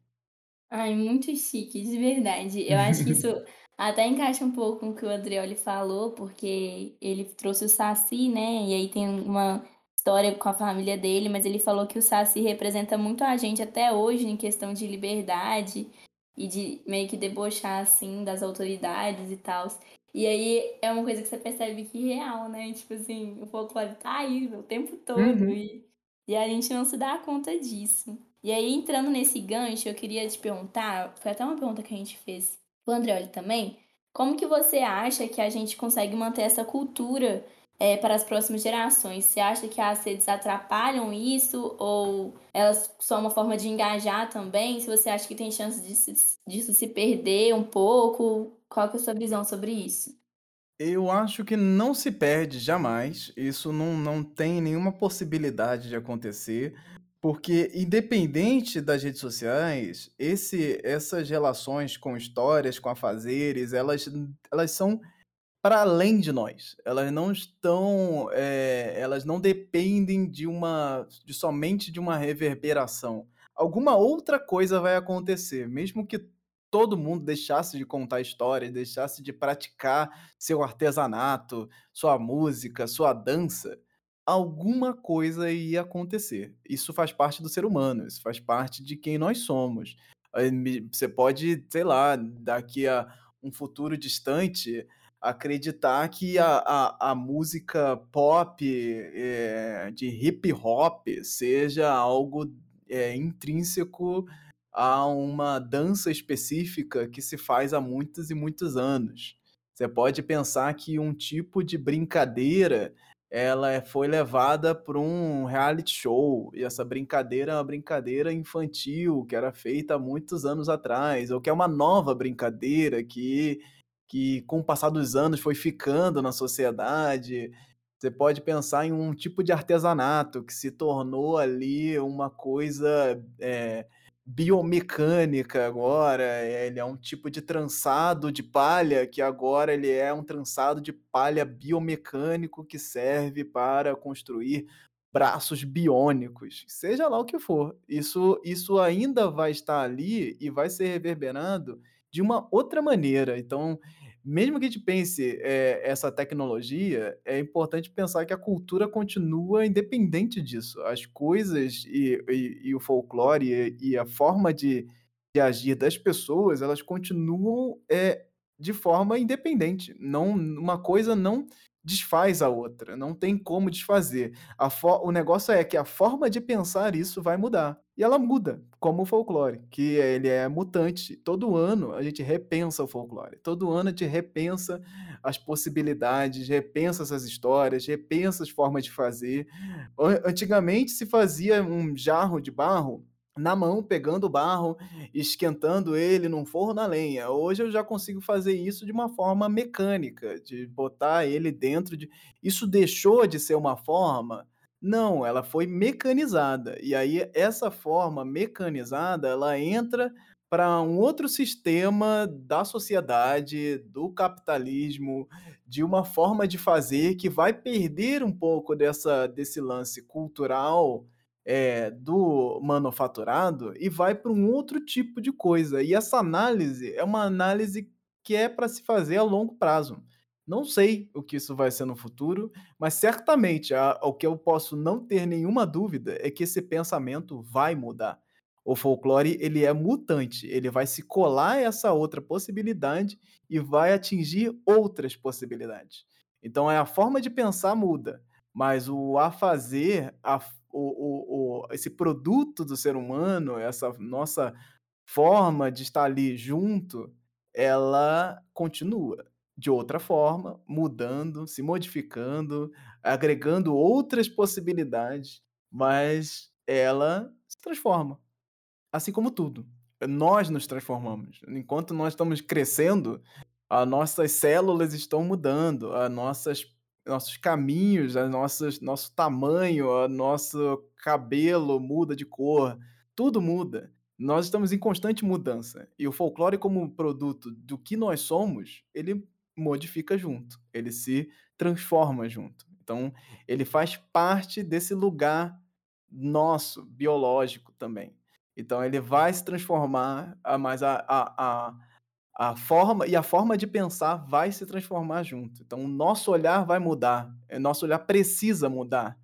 Ai, muito chique, de verdade. Eu acho que isso até encaixa um pouco com o que o Andreoli falou, porque ele trouxe o Saci, né? E aí tem uma história com a família dele, mas ele falou que o Saci representa muito a gente até hoje em questão de liberdade e de meio que debochar, assim, das autoridades e tal. E aí é uma coisa que você percebe que é real, né? Tipo assim, o folclore tá aí o tempo todo uhum. e, e a gente não se dá conta disso. E aí, entrando nesse gancho, eu queria te perguntar, foi até uma pergunta que a gente fez pro Andreoli também, como que você acha que a gente consegue manter essa cultura é, para as próximas gerações? Você acha que as redes atrapalham isso ou elas são uma forma de engajar também? Se você acha que tem chance disso, disso se perder um pouco, qual que é a sua visão sobre isso? Eu acho que não se perde jamais. Isso não, não tem nenhuma possibilidade de acontecer, porque independente das redes sociais, esse, essas relações com histórias, com afazeres, elas, elas são para além de nós. Elas não estão, é, elas não dependem de uma, de somente de uma reverberação. Alguma outra coisa vai acontecer, mesmo que todo mundo deixasse de contar histórias, deixasse de praticar seu artesanato, sua música, sua dança, alguma coisa ia acontecer. Isso faz parte do ser humano, isso faz parte de quem nós somos. Você pode, sei lá, daqui a um futuro distante, acreditar que a, a, a música pop, é, de hip hop, seja algo é, intrínseco a uma dança específica que se faz há muitos e muitos anos. Você pode pensar que um tipo de brincadeira ela é, foi levada para um reality show, e essa brincadeira é uma brincadeira infantil que era feita há muitos anos atrás, ou que é uma nova brincadeira que, que com o passar dos anos foi ficando na sociedade. Você pode pensar em um tipo de artesanato que se tornou ali uma coisa é, biomecânica agora, ele é um tipo de trançado de palha que agora ele é um trançado de palha biomecânico que serve para construir braços biônicos, seja lá o que for. Isso, isso ainda vai estar ali e vai ser reverberando de uma outra maneira. Então, mesmo que a gente pense é, essa tecnologia, é importante pensar que a cultura continua independente disso. As coisas e, e, e o folclore e, e, a forma de, de, agir das pessoas, elas continuam é, de forma independente. Não, uma coisa não desfaz a outra, não tem como desfazer. o negócio é que a forma de pensar isso vai mudar. E ela muda, como o folclore, que ele é mutante. Todo ano a gente repensa o folclore. Todo ano a gente repensa as possibilidades, repensa essas histórias, repensa as formas de fazer. Antigamente se fazia um jarro de barro na mão, pegando o barro, esquentando ele num forno a lenha. Hoje eu já consigo fazer isso de uma forma mecânica, de botar ele dentro de. Isso deixou de ser uma forma? Não, ela foi mecanizada. E aí essa forma mecanizada, ela entra para um outro sistema da sociedade, do capitalismo, de uma forma de fazer que vai perder um pouco dessa desse lance cultural é, do manufaturado e vai para um outro tipo de coisa. E essa análise é uma análise que é para se fazer a longo prazo. Não sei o que isso vai ser no futuro, mas certamente a, o que eu posso não ter nenhuma dúvida é que esse pensamento vai mudar. O folclore ele é mutante, ele vai se colar a essa outra possibilidade e vai atingir outras possibilidades. Então é a forma de pensar muda, mas o a fazer, a o, o, o, esse produto do ser humano, essa nossa forma de estar ali junto, ela continua de outra forma, mudando, se modificando, agregando outras possibilidades, mas ela se transforma. Assim como tudo. Nós nos transformamos. Enquanto nós estamos crescendo, as nossas células estão mudando, as nossas nossos caminhos, as nossas, nosso tamanho, nosso cabelo muda de cor, tudo muda. Nós estamos em constante mudança. E o folclore, como produto do que nós somos, ele modifica junto, ele se transforma junto. Então, ele faz parte desse lugar nosso, biológico também. Então, ele vai se transformar, ah, mas a, a, a a forma e a forma de pensar vai se transformar junto. Então, o nosso olhar vai mudar, o nosso olhar precisa mudar.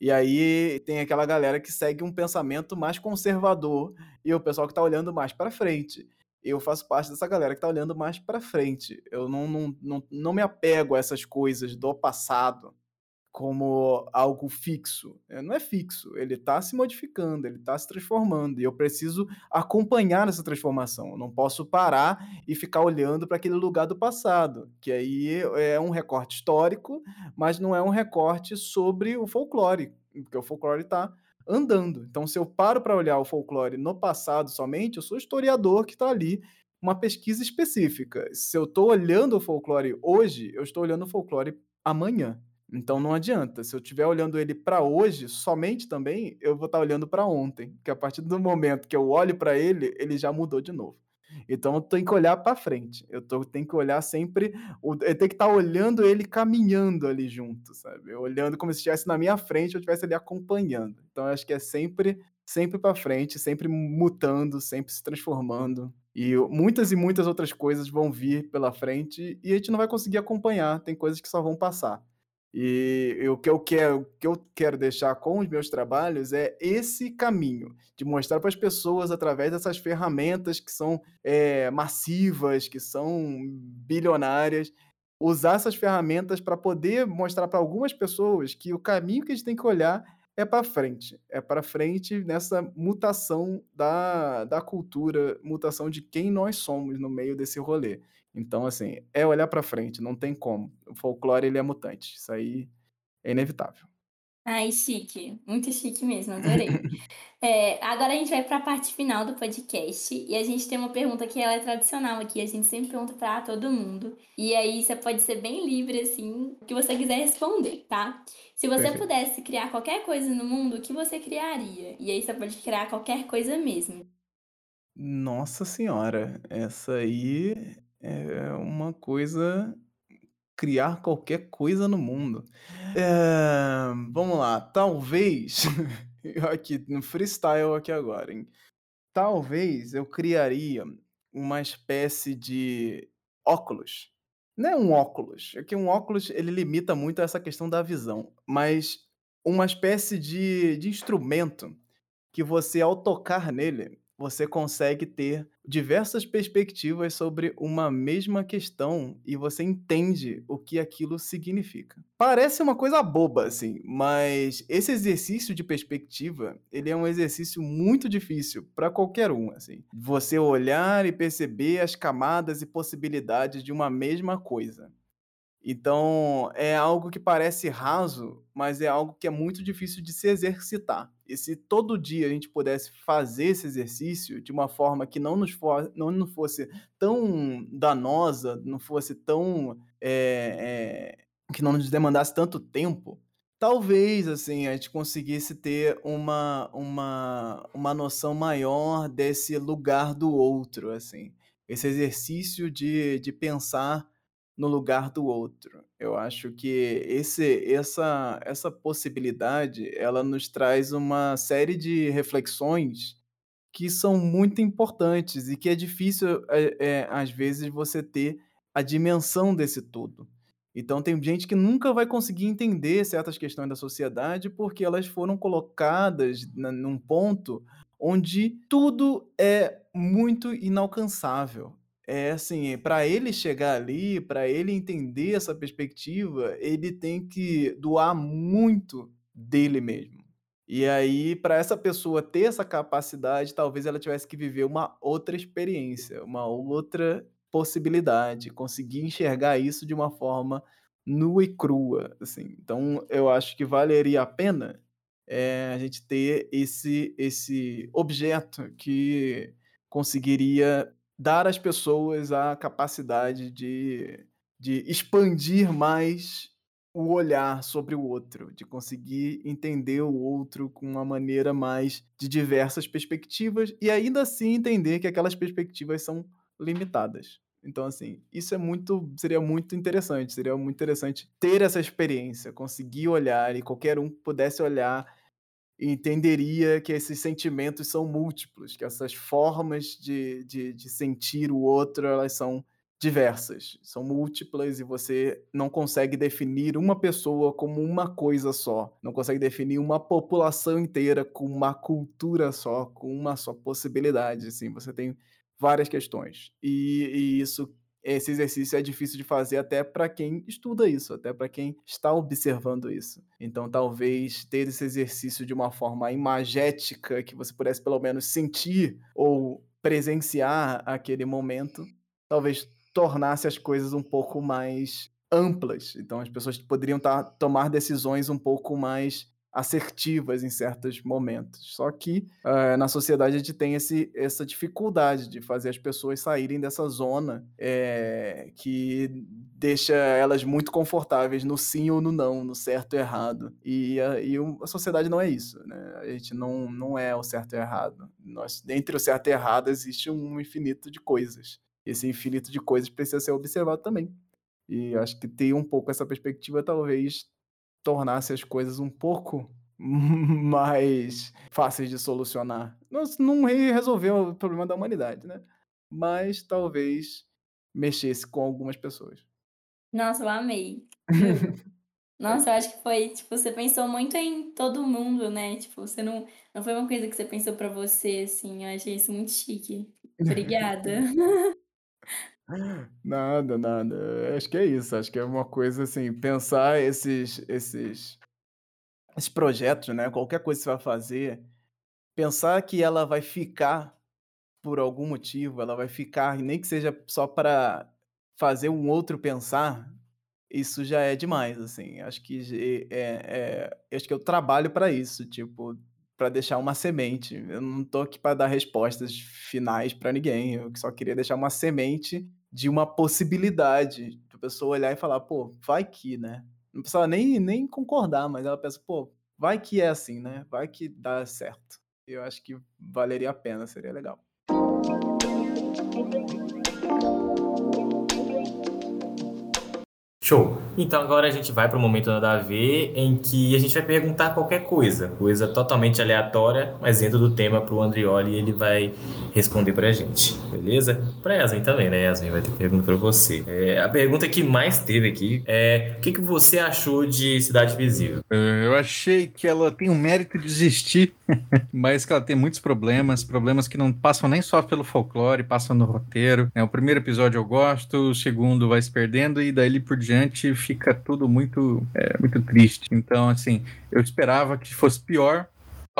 E aí tem aquela galera que segue um pensamento mais conservador e o pessoal que está olhando mais para frente. Eu faço parte dessa galera que está olhando mais para frente. Eu não, não, não, não me apego a essas coisas do passado como algo fixo. É, não é fixo, ele está se modificando, ele está se transformando, e eu preciso acompanhar essa transformação. Eu não posso parar e ficar olhando para aquele lugar do passado, que aí é um recorte histórico, mas não é um recorte sobre o folclore, porque o folclore está andando. Então, se eu paro para olhar o folclore no passado somente, eu sou historiador que está ali uma pesquisa específica. Se eu estou olhando o folclore hoje, eu estou olhando o folclore amanhã. Então não adianta. Se eu estiver olhando ele para hoje, somente também, eu vou estar tá olhando para ontem, que a partir do momento que eu olho para ele, ele já mudou de novo. Então eu tenho que olhar para frente. Eu tô, tenho que olhar sempre, eu tenho que estar tá olhando ele caminhando ali junto, sabe? Olhando como se estivesse na minha frente, eu estivesse ali acompanhando. Então eu acho que é sempre sempre para frente, sempre mutando, sempre se transformando. E muitas e muitas outras coisas vão vir pela frente e a gente não vai conseguir acompanhar, tem coisas que só vão passar. E o que eu quero, que eu quero deixar com os meus trabalhos é esse caminho de mostrar para as pessoas através dessas ferramentas que são é, massivas, que são bilionárias, usar essas ferramentas para poder mostrar para algumas pessoas que o caminho que a gente tem que olhar é para frente, é para frente nessa mutação da, da cultura, mutação de quem nós somos no meio desse rolê. Então, assim, é olhar para frente, não tem como. O folclore, ele é mutante. Isso aí é inevitável. Ai, chique. Muito chique mesmo, adorei. É, agora a gente vai para a parte final do podcast e a gente tem uma pergunta que ela é tradicional aqui, a gente sempre pergunta para todo mundo. E aí você pode ser bem livre, assim, o que você quiser responder, tá? Se você Perfeito. pudesse criar qualquer coisa no mundo, o que você criaria? E aí você pode criar qualquer coisa mesmo. Nossa senhora, essa aí é uma coisa. Criar qualquer coisa no mundo. É, vamos lá, talvez. aqui no freestyle aqui agora, hein? Talvez eu criaria uma espécie de óculos. Não é um óculos, é que um óculos ele limita muito essa questão da visão, mas uma espécie de, de instrumento que você, ao tocar nele, você consegue ter diversas perspectivas sobre uma mesma questão e você entende o que aquilo significa. Parece uma coisa boba, assim, mas esse exercício de perspectiva, ele é um exercício muito difícil para qualquer um, assim. Você olhar e perceber as camadas e possibilidades de uma mesma coisa. Então, é algo que parece raso, mas é algo que é muito difícil de se exercitar. E se todo dia a gente pudesse fazer esse exercício de uma forma que não nos, for, não nos fosse tão danosa, não fosse tão. é, é, que não nos demandasse tanto tempo, talvez assim a gente conseguisse ter uma, uma, uma noção maior desse lugar do outro, assim. Esse exercício de, de pensar no lugar do outro. Eu acho que esse essa essa possibilidade, ela nos traz uma série de reflexões que são muito importantes e que é difícil, eh eh, às vezes, você ter a dimensão desse todo. Então tem gente que nunca vai conseguir entender certas questões da sociedade, porque elas foram colocadas na num ponto onde tudo é muito inalcançável. É assim, para ele chegar ali, para ele entender essa perspectiva, ele tem que doar muito dele mesmo. E aí, para essa pessoa ter essa capacidade, talvez ela tivesse que viver uma outra experiência, uma outra possibilidade, conseguir enxergar isso de uma forma nua e crua, assim. Então, eu acho que valeria a pena, eh, a gente ter esse esse objeto que conseguiria dar às pessoas a capacidade de de expandir mais o olhar sobre o outro, de conseguir entender o outro com uma maneira mais de diversas perspectivas e ainda assim entender que aquelas perspectivas são limitadas. Então, assim, isso é muito seria muito interessante, seria muito interessante ter essa experiência, conseguir olhar e qualquer um pudesse olhar entenderia que esses sentimentos são múltiplos, que essas formas de de de sentir o outro, elas são diversas, são múltiplas e você não consegue definir uma pessoa como uma coisa só, não consegue definir uma população inteira com uma cultura só, com uma só possibilidade, assim, você tem várias questões. E e isso esse exercício é difícil de fazer até para quem estuda isso, até para quem está observando isso. Então, talvez ter esse exercício de uma forma imagética, que você pudesse pelo menos sentir ou presenciar aquele momento, talvez tornasse as coisas um pouco mais amplas. Então, as pessoas poderiam tá, tomar decisões um pouco mais assertivas em certos momentos. Só que uh, na sociedade a gente tem esse, essa dificuldade de fazer as pessoas saírem dessa zona é, que deixa elas muito confortáveis no sim ou no não, no certo e errado. E a, e a sociedade não é isso, né? A gente não, não é o certo e errado. Nós, entre o certo e errado existe um infinito de coisas. Esse infinito de coisas precisa ser observado também. E acho que ter um pouco essa perspectiva talvez tornasse as coisas um pouco mais fáceis de solucionar. Não, não resolveu o problema da humanidade, né? Mas talvez mexesse com algumas pessoas. Nossa, eu amei. Nossa, eu acho que foi, tipo, você pensou muito em todo mundo, né? Tipo, você não, não foi uma coisa que você pensou pra você, assim. Eu achei isso muito chique. Obrigada. Nada, nada. Acho que é isso. Acho que é uma coisa assim, pensar esses, esses, esses projetos, né? Qualquer coisa que você vai fazer, pensar que ela vai ficar por algum motivo, ela vai ficar, nem que seja só para fazer um outro pensar, isso já é demais, assim. Acho que é, é- acho que eu trabalho para isso, tipo, para deixar uma semente. Eu não tô aqui para dar respostas finais para ninguém. Eu só queria deixar uma semente de uma possibilidade, a pessoa olhar e falar, pô, vai que, né? Não precisa nem, nem concordar, mas ela pensa, pô, vai que é assim, né? Vai que dá certo. Eu acho que valeria a pena, seria legal. Show. Então agora a gente vai para o momento nada a ver, em que a gente vai perguntar qualquer coisa, coisa totalmente aleatória, mas dentro do tema para o Andrioli e ele vai responder para a gente, beleza? Para Yasmin também, né? Yasmin vai ter pergunta para você. É, a pergunta que mais teve aqui é: o que, que você achou de Cidade Visível? Eh, Eu achei que ela tem o mérito de existir, mas que ela tem muitos problemas, problemas que não passam nem só pelo folclore, passam no roteiro. né? O primeiro episódio eu gosto, o segundo vai se perdendo e daí por diante fica tudo muito, é, muito triste. Então, assim, eu esperava que fosse pior.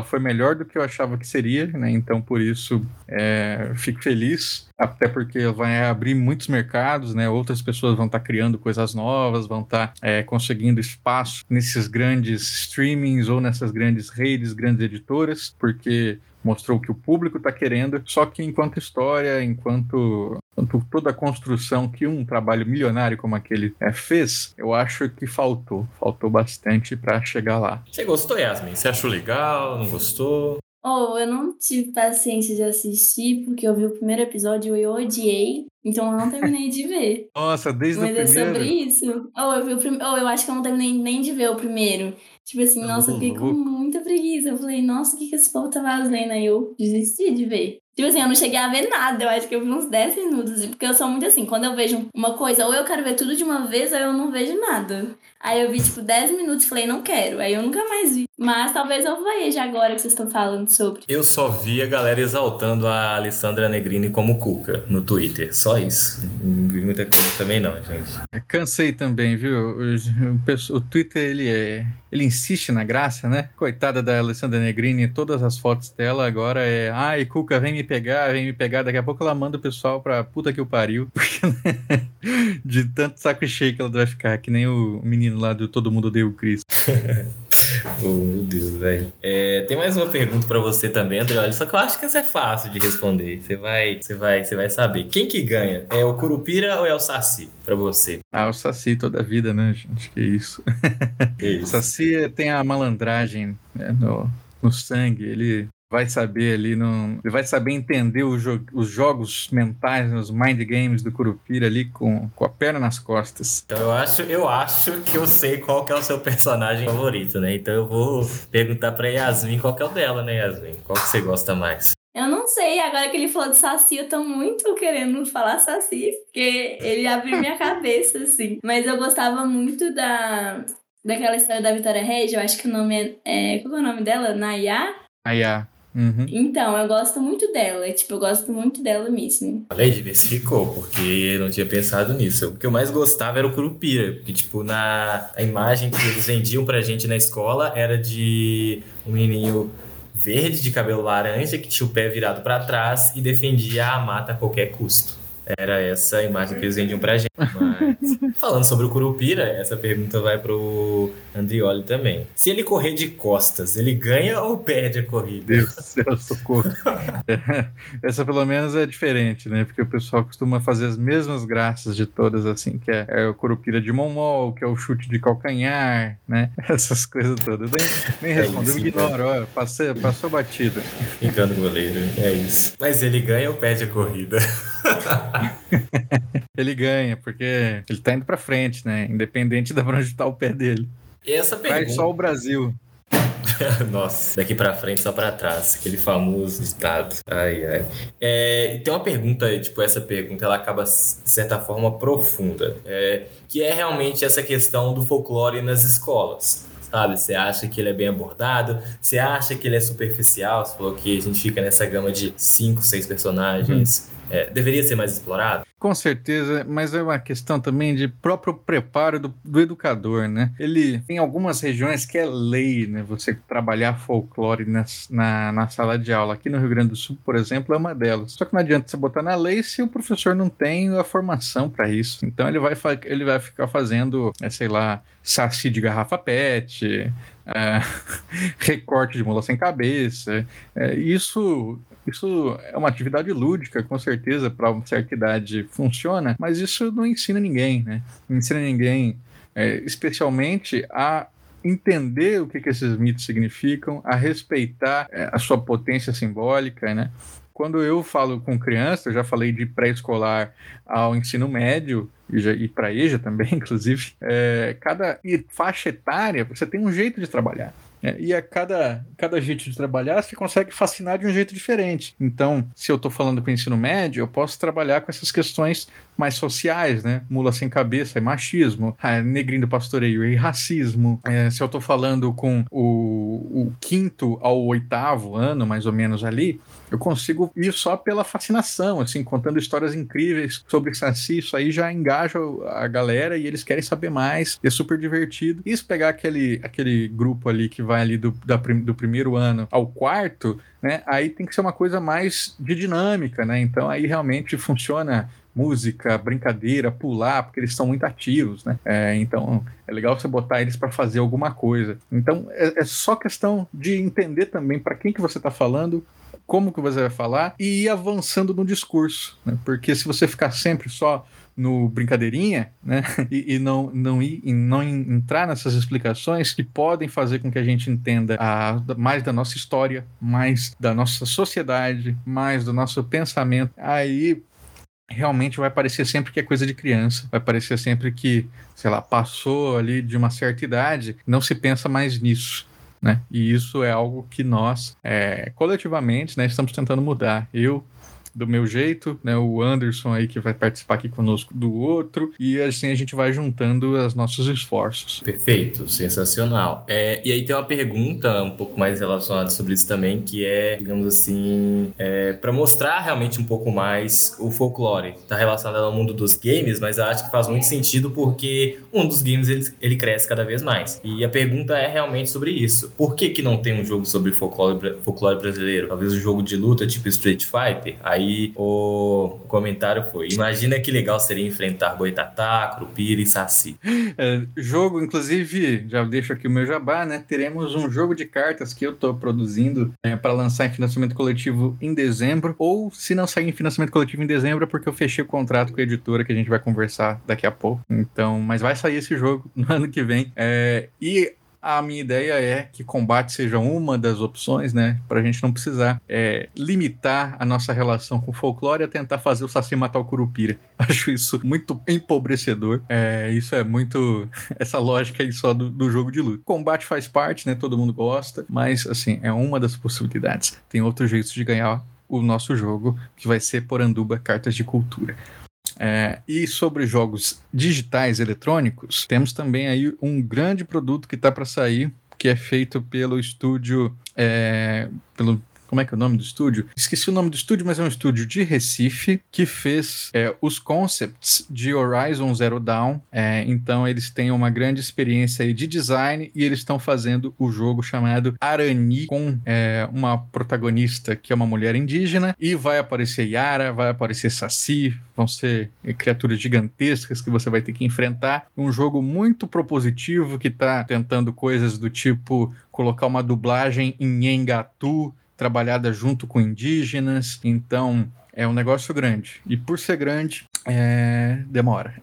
Foi melhor do que eu achava que seria, né? Então, por isso, é, fico feliz. Até porque vai abrir muitos mercados, né? Outras pessoas vão estar criando coisas novas, vão estar é, conseguindo espaço nesses grandes streamings ou nessas grandes redes, grandes editoras, porque mostrou o que o público está querendo. Só que enquanto história, enquanto, enquanto toda a construção que um trabalho milionário como aquele é, fez, eu acho que faltou, faltou bastante para chegar lá. Você gostou, Yasmin? Você achou legal? Não gostou? Oh, eu não tive paciência de assistir, porque eu vi o primeiro episódio e eu odiei, então eu não terminei de ver. Nossa, desde Mas o é sobre primeiro. isso. Ou eu vi o primeiro. Ou eu acho que eu não terminei nem de ver o primeiro. Tipo assim, Tá nossa, eu fiquei com muita preguiça. Eu falei, nossa, o que, que esse povo tá fazendo? Aí eu desisti de ver. Tipo assim, eu não cheguei a ver nada. Eu acho que eu vi uns 10 minutos. Porque eu sou muito assim, quando eu vejo uma coisa, ou eu quero ver tudo de uma vez, ou eu não vejo nada. Aí eu vi, tipo, 10 minutos e falei, não quero. Aí eu nunca mais vi. Mas talvez eu veja agora que vocês estão falando sobre. Eu só vi a galera exaltando a Alessandra Negrini como Cuca no Twitter. Só isso. Não vi muita coisa também, não, gente. Cansei também, viu? O, o o Twitter, ele é. Ele insiste na graça, né? Coitada da Alessandra Negrini, todas as fotos dela agora é. Ai, Cuca, vem me pegar, vem me pegar. Daqui a pouco ela manda o pessoal pra puta que o pariu. Porque, né? De tanto saco cheio que ela vai ficar, que nem o menino lá do Todo Mundo Odeia o Chris. Oh, meu Deus, velho. É, tem mais uma pergunta pra você também, André. Olha, só que eu acho que essa é fácil de responder. Você vai, você vai, você vai saber. Quem que ganha? É o Curupira ou é o Saci? Pra você. Ah, o Saci toda a vida, né, gente? Que isso. Que O isso. Saci tem a malandragem né, no, no sangue, ele vai saber ali, no, ele vai saber entender o jo- os jogos mentais, os mind games do Curupira ali com, com a perna nas costas. Então eu acho, eu acho que eu sei qual que é o seu personagem favorito, né? Então eu vou perguntar pra Yasmin qual que é o dela, né, Yasmin? Qual que você gosta mais? Eu não sei, agora que ele falou de Saci, eu tô muito querendo falar Saci, porque ele abriu minha cabeça, assim. Mas eu gostava muito da, daquela história da Vitória Regia, eu acho que o nome é. é qual é o nome dela? Nayá? Ah, uhum. Então, eu gosto muito dela, tipo, eu gosto muito dela mesmo. Falei, diversificou, porque eu não tinha pensado nisso. O que eu mais gostava era o Curupira, porque, tipo, na a imagem que eles vendiam pra gente na escola era de um menininho verde de cabelo laranja que tinha o pé virado pra trás e defendia a mata a qualquer custo. Era essa a imagem que eles vendiam pra gente. Mas, falando sobre o Curupira, essa pergunta vai pro Andrioli também. Se ele correr de costas, ele ganha ou perde a corrida? Deus do céu, socorro. Essa pelo menos é diferente, né? Porque o pessoal costuma fazer as mesmas graças de todas, assim, que é, é o Curupira de Momol, que é o chute de calcanhar, né? Essas coisas todas. Nem, nem É respondo, eu isso, ignoro, ó, passei, passou batido. Engano o goleiro, é isso. Mas ele ganha ou perde a corrida? Ele ganha, porque ele tá indo pra frente, né? Independente da pra onde tá o pé dele. E essa pergunta. só o Brasil. Nossa, daqui pra frente só pra trás, aquele famoso estado. Ai, ai. É, tem uma pergunta, tipo, essa pergunta ela acaba, de certa forma, profunda, é, que é realmente essa questão do folclore nas escolas sabe? Você acha que ele é bem abordado? Você acha que ele é superficial? Você falou que a gente fica nessa gama de cinco, seis personagens. Hum. É, deveria ser mais explorado? Com certeza, mas é uma questão também de próprio preparo do, do, educador, né? Ele tem algumas regiões que é lei, né? Você trabalhar folclore na, na, na, sala de aula. Aqui no Rio Grande do Sul, por exemplo, é uma delas. Só que não adianta você botar na lei se o professor não tem a formação para isso. Então ele vai, ele vai ficar fazendo, é, sei lá, saci de garrafa pet, é, recorte de mula sem cabeça. É, isso isso é uma atividade lúdica, com certeza, para uma certa idade funciona, mas isso não ensina ninguém, né? Não ensina ninguém, é, especialmente a entender o que, que esses mitos significam, a respeitar é, a sua potência simbólica, né? Quando eu falo com criança, eu já falei de pré-escolar ao ensino médio, e, para EJA também, inclusive, é, cada faixa etária você tem um jeito de trabalhar. É, e a cada, cada jeito de trabalhar, você consegue fascinar de um jeito diferente. Então, se eu estou falando com o ensino médio, eu posso trabalhar com essas questões mais sociais, né? Mula sem cabeça é machismo, é, negrinho do pastoreio e racismo. É, se eu estou falando com o, o quinto ao oitavo ano, mais ou menos ali, eu consigo ir só pela fascinação, assim, contando histórias incríveis sobre Saci, isso aí já engaja a galera e eles querem saber mais, é super divertido. E se pegar aquele, aquele grupo ali que vai ali do, da, do primeiro ano ao quarto, né, aí tem que ser uma coisa mais de dinâmica, né, então aí realmente funciona música, brincadeira, pular, porque eles são muito ativos, né? É, então é legal você botar eles para fazer alguma coisa. Então é, é, só questão de entender também para quem que você está falando, como que você vai falar e ir avançando no discurso, né? Porque se você ficar sempre só no brincadeirinha, né? E, e, não, não, ir, não entrar nessas explicações que podem fazer com que a gente entenda a, mais da nossa história, mais da nossa sociedade, mais do nosso pensamento. Aí realmente vai parecer sempre que é coisa de criança, vai parecer sempre que, sei lá, passou ali de uma certa idade, não se pensa mais nisso. Né? E isso é algo que nós, é, coletivamente, né, estamos tentando mudar. Eu, do meu jeito, né? O Anderson aí que vai participar aqui conosco do outro, e assim a gente vai juntando os nossos esforços. Perfeito, sensacional. É, e aí tem uma pergunta um pouco mais relacionada sobre isso também, que é, digamos assim, é, para mostrar realmente um pouco mais o folclore. Está relacionado ao mundo dos games, mas eu acho que faz muito sentido porque um dos games ele, ele cresce cada vez mais. E a pergunta é realmente sobre isso. Por que, que não tem um jogo sobre folclore, folclore brasileiro? Talvez um jogo de luta tipo Street Fighter? Aí Aí o comentário foi: Imagina que legal seria enfrentar Boitatá, Crupira e Saci. É, jogo, inclusive, já deixo aqui o meu jabá, né? Teremos um jogo de cartas que eu estou produzindo é, para lançar em financiamento coletivo em dezembro. Ou se não sair em financiamento coletivo em dezembro, é porque eu fechei o contrato com a editora que a gente vai conversar daqui a pouco. Então, mas vai sair esse jogo no ano que vem. É, e a minha ideia é que combate seja uma das opções, né? Para a gente não precisar é, limitar a nossa relação com o folclore a tentar fazer o Saci matar o Curupira. Acho isso muito empobrecedor. É, isso é muito. Essa lógica aí só do, do, jogo de luta. Combate faz parte, né? Todo mundo gosta, mas assim, é uma das possibilidades. Tem outros jeitos de ganhar o nosso jogo, que vai ser Poranduba Cartas de Cultura. É, e sobre jogos digitais eletrônicos, temos também aí um grande produto que está para sair, que é feito pelo estúdio, é, pelo como é que é o nome do estúdio? Esqueci o nome do estúdio, mas é um estúdio de Recife que fez é, os concepts de Horizon Zero Dawn. É, então eles têm uma grande experiência aí de design e eles estão fazendo o jogo chamado Arani com é, uma protagonista que é uma mulher indígena e vai aparecer Yara, vai aparecer Saci, vão ser criaturas gigantescas que você vai ter que enfrentar. Um jogo muito propositivo que está tentando coisas do tipo colocar uma dublagem em Engatu, trabalhada junto com indígenas, então é um negócio grande. E por ser grande, é... demora.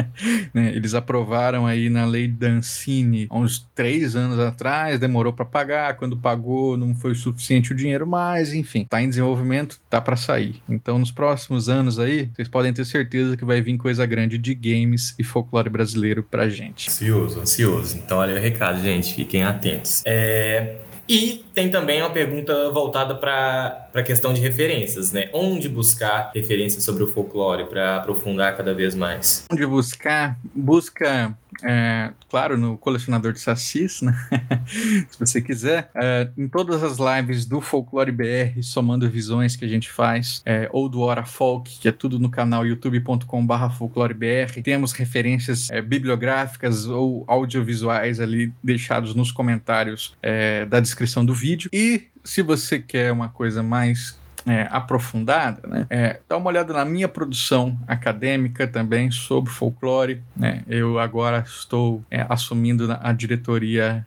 né? Eles aprovaram aí na lei Dancini há uns três anos atrás, demorou para pagar, quando pagou não foi suficiente o dinheiro mais, enfim, tá em desenvolvimento, tá para sair. Então nos próximos anos aí, vocês podem ter certeza que vai vir coisa grande de games e folclore brasileiro pra gente. Ansioso, ansioso. Então olha o recado, gente, fiquem atentos. É... E tem também uma pergunta voltada para a questão de referências, né? Onde buscar referências sobre o folclore para aprofundar cada vez mais? Onde buscar? Busca é, claro, no colecionador de sacis, né? se você quiser, é, em todas as lives do Folclore BR, somando visões que a gente faz, é, ou do Hora Folk, que é tudo no canal youtube.com/barra folclorebr, temos referências é, bibliográficas ou audiovisuais ali deixados nos comentários é, da descrição do vídeo. E se você quer uma coisa mais é, aprofundada, né? É, dá uma olhada na minha produção acadêmica também sobre folclore. Né? Eu agora estou é, assumindo a diretoria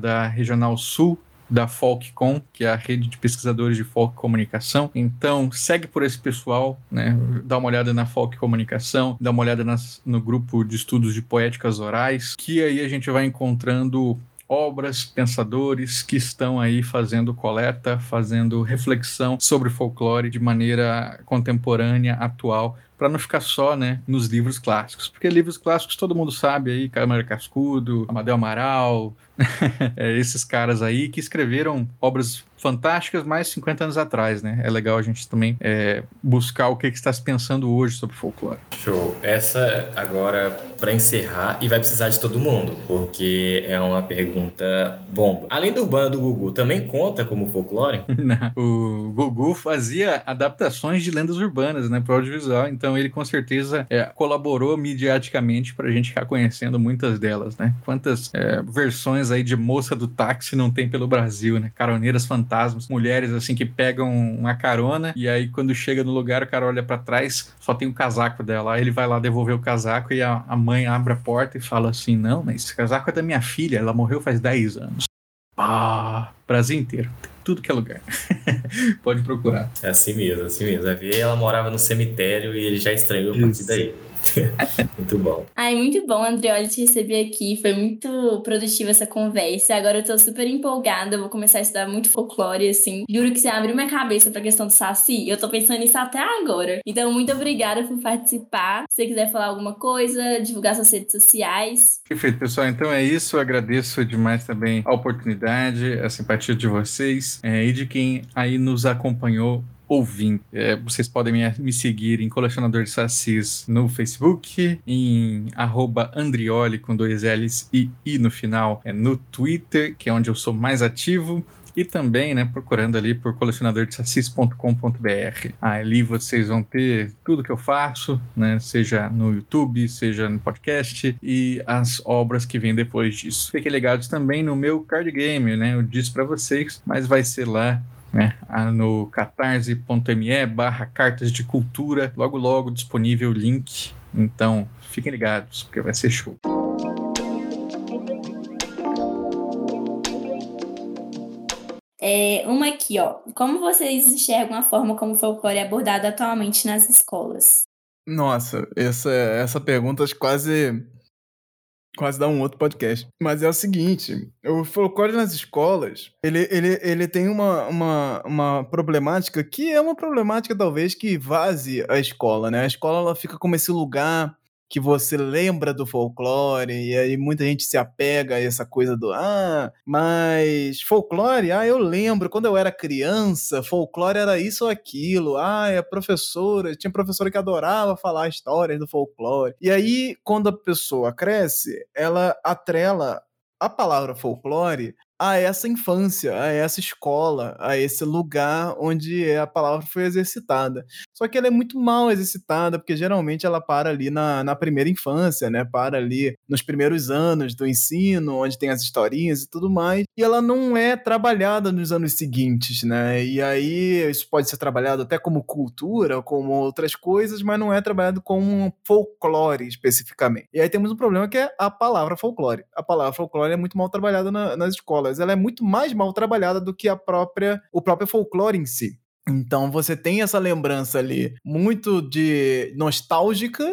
da Regional Sul da Folkcom, que é a rede de pesquisadores de folk comunicação. Então, segue por esse pessoal, né? Dá uma olhada na folk comunicação, dá uma olhada nas, no grupo de estudos de poéticas orais, que aí a gente vai encontrando obras, pensadores que estão aí fazendo coleta, fazendo reflexão sobre folclore de maneira contemporânea, atual, para não ficar só, né, nos livros clássicos. Porque livros clássicos todo mundo sabe aí, Câmara Cascudo, Amadeu Amaral, é, esses caras aí que escreveram obras fantásticas mais 50 anos atrás, né? É legal a gente também é, buscar o que, que está se pensando hoje sobre folclore. Show. Essa agora para encerrar e vai precisar de todo mundo, porque é uma pergunta bomba. Além do Urbano do Gugu, também conta como folclore? Não. O Gugu fazia adaptações de lendas urbanas, né, para audiovisual, então ele com certeza é, colaborou midiaticamente para a gente ficar conhecendo muitas delas, né? Quantas é, versões aí de moça do táxi não tem pelo Brasil, né? Caroneiras fantásticas fantasmas, mulheres assim que pegam uma carona e aí quando chega no lugar o cara olha para trás, só tem o casaco dela. Aí ele vai lá devolver o casaco e a, a mãe abre a porta e fala assim: Não, mas esse casaco é da minha filha, ela morreu faz 10 anos. Pá, Brasil inteiro. tudo que é lugar. Pode procurar. É assim mesmo, assim mesmo. A ver, ela morava no cemitério e ele já estranhou a partir daí. muito bom. Ai, muito bom, Andrioli, te receber aqui. Foi muito produtiva essa conversa. Agora eu tô super empolgada. Eu vou começar a estudar muito folclore, assim. Juro que você abriu minha cabeça pra questão do Saci. Eu tô pensando nisso até agora. Então, muito obrigada por participar. Se você quiser falar alguma coisa, divulgar suas redes sociais. Perfeito, pessoal. Então é isso. Eu agradeço demais também a oportunidade, a simpatia de vocês é, e de quem aí nos acompanhou ouvindo. É, vocês podem me, me, seguir em Colecionador de Sacis no Facebook, em Andrioli com dois L's e I no final é no Twitter, que é onde eu sou mais ativo e também, né, procurando ali por colecionadordesacis.com.br. Ali vocês vão ter tudo que eu faço, né, seja no YouTube, seja no podcast e as obras que vêm depois disso. Fiquem ligados também no meu card game, né, eu disse para vocês, mas vai ser lá né, no catarse.me barra cartas de cultura, logo logo disponível o link, então fiquem ligados, porque vai ser show. É, uma aqui, ó. Como vocês enxergam a forma como o folclore é abordado atualmente nas escolas? Nossa, essa, essa pergunta quase quase dá um outro podcast. Mas é o seguinte, o folclore nas escolas, ele, ele, ele tem uma, uma, uma problemática que é uma problemática talvez que vaze a escola, né? A escola ela fica como esse lugar que você lembra do folclore, e aí muita gente se apega a essa coisa do ah, mas folclore, ah, eu lembro, quando eu era criança, folclore era isso ou aquilo, ah, a professora, tinha professora que adorava falar histórias do folclore. E aí, quando a pessoa cresce, ela atrela a palavra folclore a essa infância, a essa escola, a esse lugar onde a palavra foi exercitada. Só que ela é muito mal exercitada, porque geralmente ela para ali na, na primeira infância, né? Para ali nos primeiros anos do ensino, onde tem as historinhas e tudo mais, e ela não é trabalhada nos anos seguintes, né? E aí isso pode ser trabalhado até como cultura, como outras coisas, mas não é trabalhado como folclore especificamente. E aí temos um problema que é a palavra folclore. A palavra folclore é muito mal trabalhada na, nas escolas ela é muito mais mal trabalhada do que a própria o próprio folclore em si. Então você tem essa lembrança ali muito de nostálgica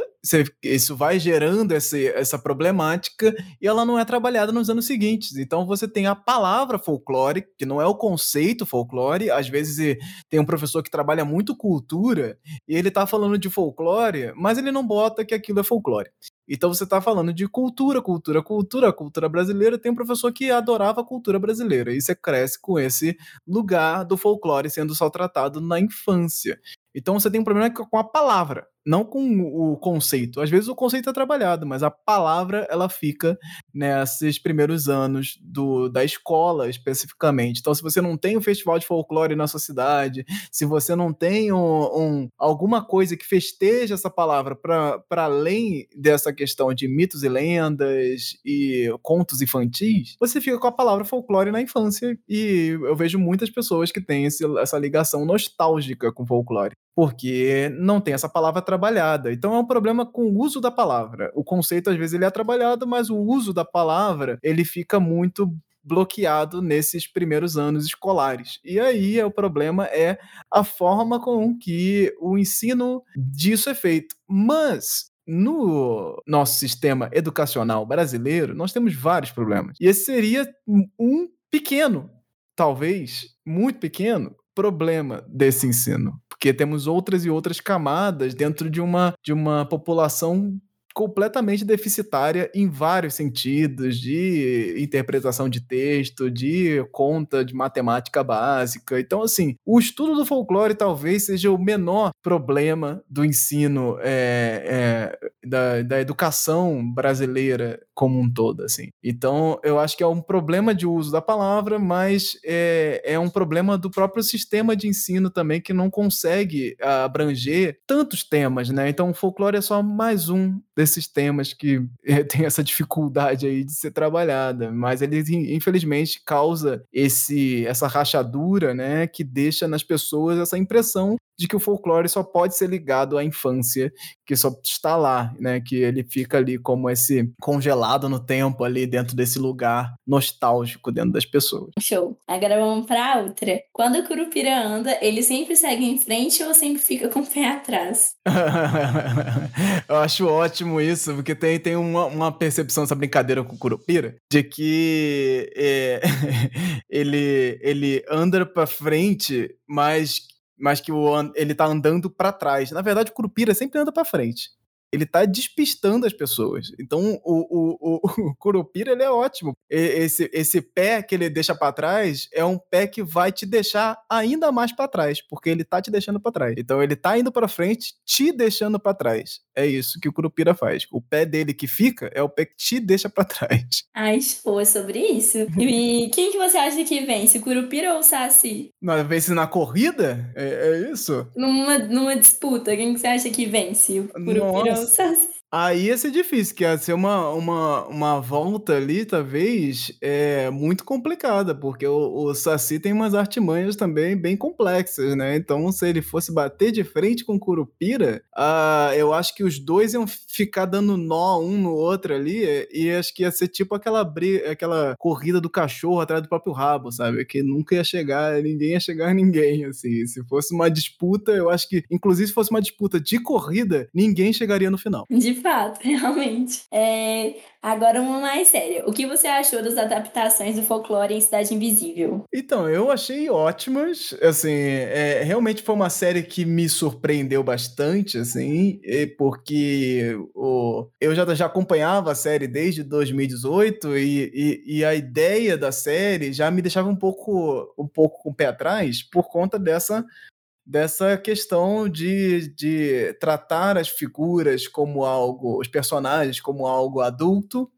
isso vai gerando esse, essa problemática e ela não é trabalhada nos anos seguintes. Então você tem a palavra folclore, que não é o conceito folclore. Às vezes tem um professor que trabalha muito cultura e ele está falando de folclore, mas ele não bota que aquilo é folclore. Então você está falando de cultura, cultura, cultura, cultura brasileira. Tem um professor que adorava a cultura brasileira e você cresce com esse lugar do folclore sendo só tratado na infância. Então você tem um problema com a palavra não com o conceito. Às vezes o conceito é trabalhado, mas a palavra ela fica nesses primeiros anos do, da escola especificamente. Então, se você não tem um festival de folclore na sua cidade, se você não tem um, um alguma coisa que festeja essa palavra para além dessa questão de mitos e lendas e contos infantis, você fica com a palavra folclore na infância. E eu vejo muitas pessoas que têm esse, essa ligação nostálgica com folclore porque não tem essa palavra trabalhada. Então é um problema com o uso da palavra. O conceito às vezes ele é trabalhado, mas o uso da palavra ele fica muito bloqueado nesses primeiros anos escolares. E aí o problema é a forma com que o ensino disso é feito. Mas no nosso sistema educacional brasileiro, nós temos vários problemas. E esse seria um pequeno, talvez muito pequeno, problema desse ensino porque temos outras e outras camadas dentro de uma, de uma população completamente deficitária em vários sentidos, de interpretação de texto, de conta de matemática básica. Então, assim, o estudo do folclore talvez seja o menor problema do ensino é, é, da, da educação brasileira como um todo, assim. Então, eu acho que é um problema de uso da palavra, mas é, é um problema do próprio sistema de ensino também que não consegue abranger tantos temas, né? Então, o folclore é só mais um desses temas que é, tem essa dificuldade aí de ser trabalhada, mas ele infelizmente causa esse essa rachadura, né, que deixa nas pessoas essa impressão de que o folclore só pode ser ligado à infância, que só está lá, né? Que ele fica ali como esse congelado no tempo ali dentro desse lugar nostálgico dentro das pessoas. Show. Agora vamos para outra. Quando o Curupira anda, ele sempre segue em frente ou sempre fica com o pé atrás? Eu acho ótimo isso, porque tem, tem uma, uma percepção, essa brincadeira com o Curupira, de que é, ele, ele anda para frente, mas mas que o, ele tá andando para trás. Na verdade, o Curupira sempre anda para frente ele tá despistando as pessoas. Então, o, o, o, o Curupira, ele é ótimo. Esse, esse pé que ele deixa para trás é um pé que vai te deixar ainda mais para trás, porque ele tá te deixando para trás. Então, ele tá indo para frente, te deixando para trás. É isso que o Curupira faz. O pé dele que fica é o pé que te deixa para trás. Ai, pô, é sobre isso. E quem que você acha que vence, o Curupira ou o Saci? Não, vence na corrida? É, é isso? Numa, numa disputa, quem que você acha que vence? O Curupira ou Aí ia ser difícil, que ia ser uma, uma, uma volta ali, talvez, é, muito complicada, porque o, o Saci tem umas artimanhas também bem complexas, né? Então, se ele fosse bater de frente com o Curupira, uh, eu acho que os dois iam ficar dando nó um no outro ali, e acho que ia ser tipo aquela, briga, aquela corrida do cachorro atrás do próprio rabo, sabe? Que nunca ia chegar, ninguém ia chegar a ninguém, assim. Se fosse uma disputa, eu acho que, inclusive, se fosse uma disputa de corrida, ninguém chegaria no final. De fato, realmente. É, agora uma mais séria. O que você achou das adaptações do folclore em Cidade Invisível? Então, eu achei ótimas. Assim, é, realmente foi uma série que me surpreendeu bastante, assim, porque o, eu já, já acompanhava a série desde 2018 e, e, e a ideia da série já me deixava um pouco, um pouco com o pé atrás por conta dessa dessa questão de, de tratar as figuras como algo, os personagens como algo adulto,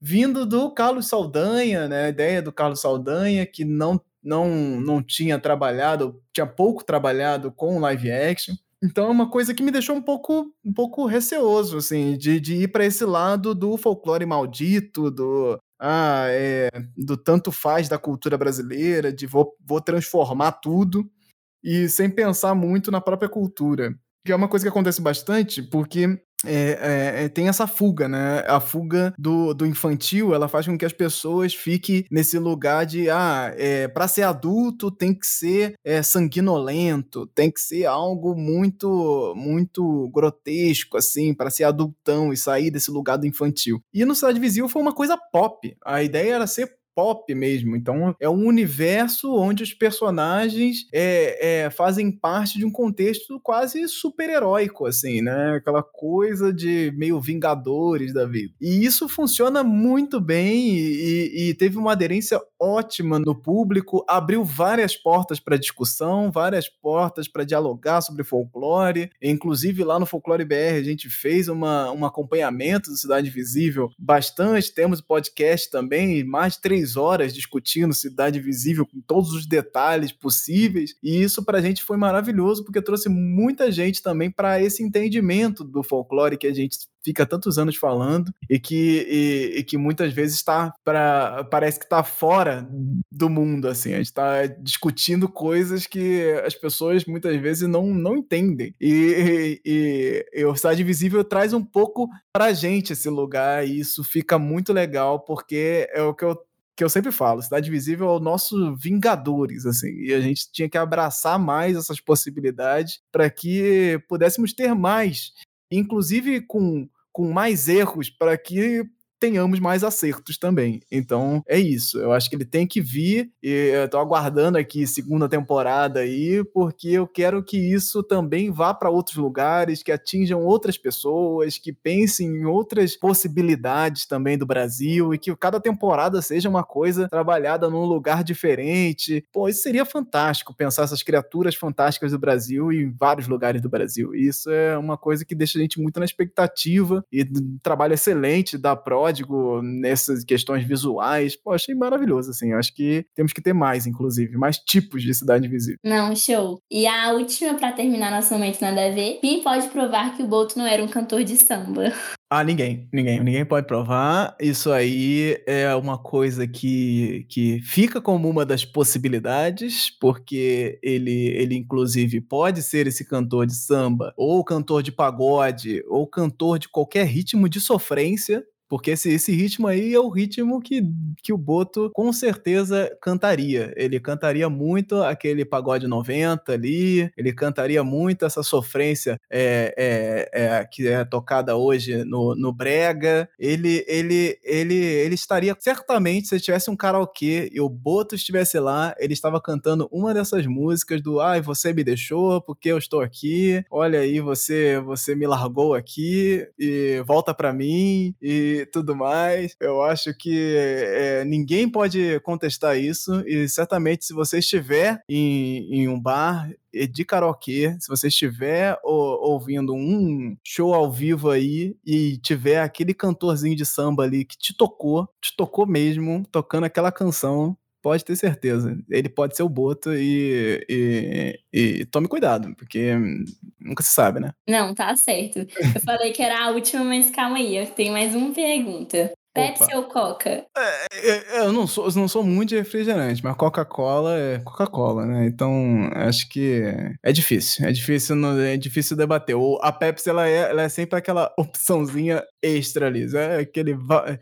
vindo do Carlos Saldanha, né? A ideia do Carlos Saldanha que não não não tinha trabalhado, tinha pouco trabalhado com live action. Então é uma coisa que me deixou um pouco um pouco receoso assim, de, de ir para esse lado do folclore maldito, do ah, é, do tanto faz da cultura brasileira, de vou, vou transformar tudo e sem pensar muito na própria cultura. Que é uma coisa que acontece bastante, porque é, é, tem essa fuga, né? A fuga do, do infantil, ela faz com que as pessoas fiquem nesse lugar de, ah, é, para ser adulto tem que ser é, sanguinolento, tem que ser algo muito, muito grotesco, assim, para ser adultão e sair desse lugar do infantil. E no Cidade Visível foi uma coisa pop. A ideia era ser pop mesmo. Então é um universo onde os personagens é, é, fazem parte de um contexto quase super-heróico, assim, né? Aquela coisa de meio Vingadores da vida. E isso funciona muito bem e, e teve uma aderência ótima no público, abriu várias portas para discussão, várias portas para dialogar sobre folclore. Inclusive lá no Folclore BR a gente fez uma, um acompanhamento do Cidade Visível bastante. Temos podcast também, mais de três três horas discutindo Cidade Visível com todos os detalhes possíveis, e isso pra gente foi maravilhoso, porque trouxe muita gente também para esse entendimento do folclore que a gente fica tantos anos falando e que, e, e que muitas vezes está para parece que está fora do mundo assim. A gente está discutindo coisas que as pessoas muitas vezes não, não entendem. E, e, e o Cidade Visível traz um pouco para gente esse lugar e isso fica muito legal porque é o que eu que eu sempre falo, Cidade Visível é o nosso Vingadores, assim, e a gente tinha que abraçar mais essas possibilidades para que pudéssemos ter mais, inclusive com, com mais erros, para que tenhamos mais acertos também. Então, é isso. Eu acho que ele tem que vir e eu tô aguardando aqui segunda temporada aí, porque eu quero que isso também vá para outros lugares, que atinjam outras pessoas, que pensem em outras possibilidades também do Brasil e que cada temporada seja uma coisa trabalhada num lugar diferente. Pô, isso seria fantástico pensar essas criaturas fantásticas do Brasil em vários lugares do Brasil. Isso é uma coisa que deixa a gente muito na expectativa e um trabalho excelente da Prod código, nessas questões visuais. Pô, achei maravilhoso, assim. Acho que temos que ter mais, inclusive, mais tipos de cidade invisível. Não, show. E a última, para terminar nosso momento nada a ver, quem pode provar que o Boto não era um cantor de samba? Ah, ninguém, ninguém, ninguém pode provar. Isso aí é uma coisa que, que fica como uma das possibilidades, porque ele, ele inclusive pode ser esse cantor de samba, ou cantor de pagode, ou cantor de qualquer ritmo de sofrência, porque esse, esse ritmo aí é o ritmo que, que o Boto com certeza cantaria. Ele cantaria muito aquele pagode 90 ali, ele cantaria muito essa sofrência é, é, é, que é tocada hoje no, no Brega. Ele, ele, ele, ele estaria certamente, se tivesse um karaokê e o Boto estivesse lá, ele estava cantando uma dessas músicas do Ai, você me deixou porque eu estou aqui. Olha aí, você, você me largou aqui e volta para mim e tudo mais. Eu acho que é, ninguém pode contestar isso e certamente se você estiver em, em um bar de karaokê, se você estiver ouvindo um show ao vivo aí e tiver aquele cantorzinho de samba ali que te tocou, te tocou mesmo, tocando aquela canção, pode ter certeza. Ele pode ser o Boto e, e, e, tome cuidado, porque nunca se sabe, né? Não, tá certo. Eu falei que era a última, mas calma aí, eu tenho mais uma pergunta. Pepsi Opa. ou Coca? É, é, eu não sou, não sou muito de refrigerante, mas Coca-Cola é Coca-Cola, né? Então, acho que é difícil. É difícil, é difícil debater. A Pepsi, ela é, ela é sempre aquela opçãozinha extra ali. É aquele...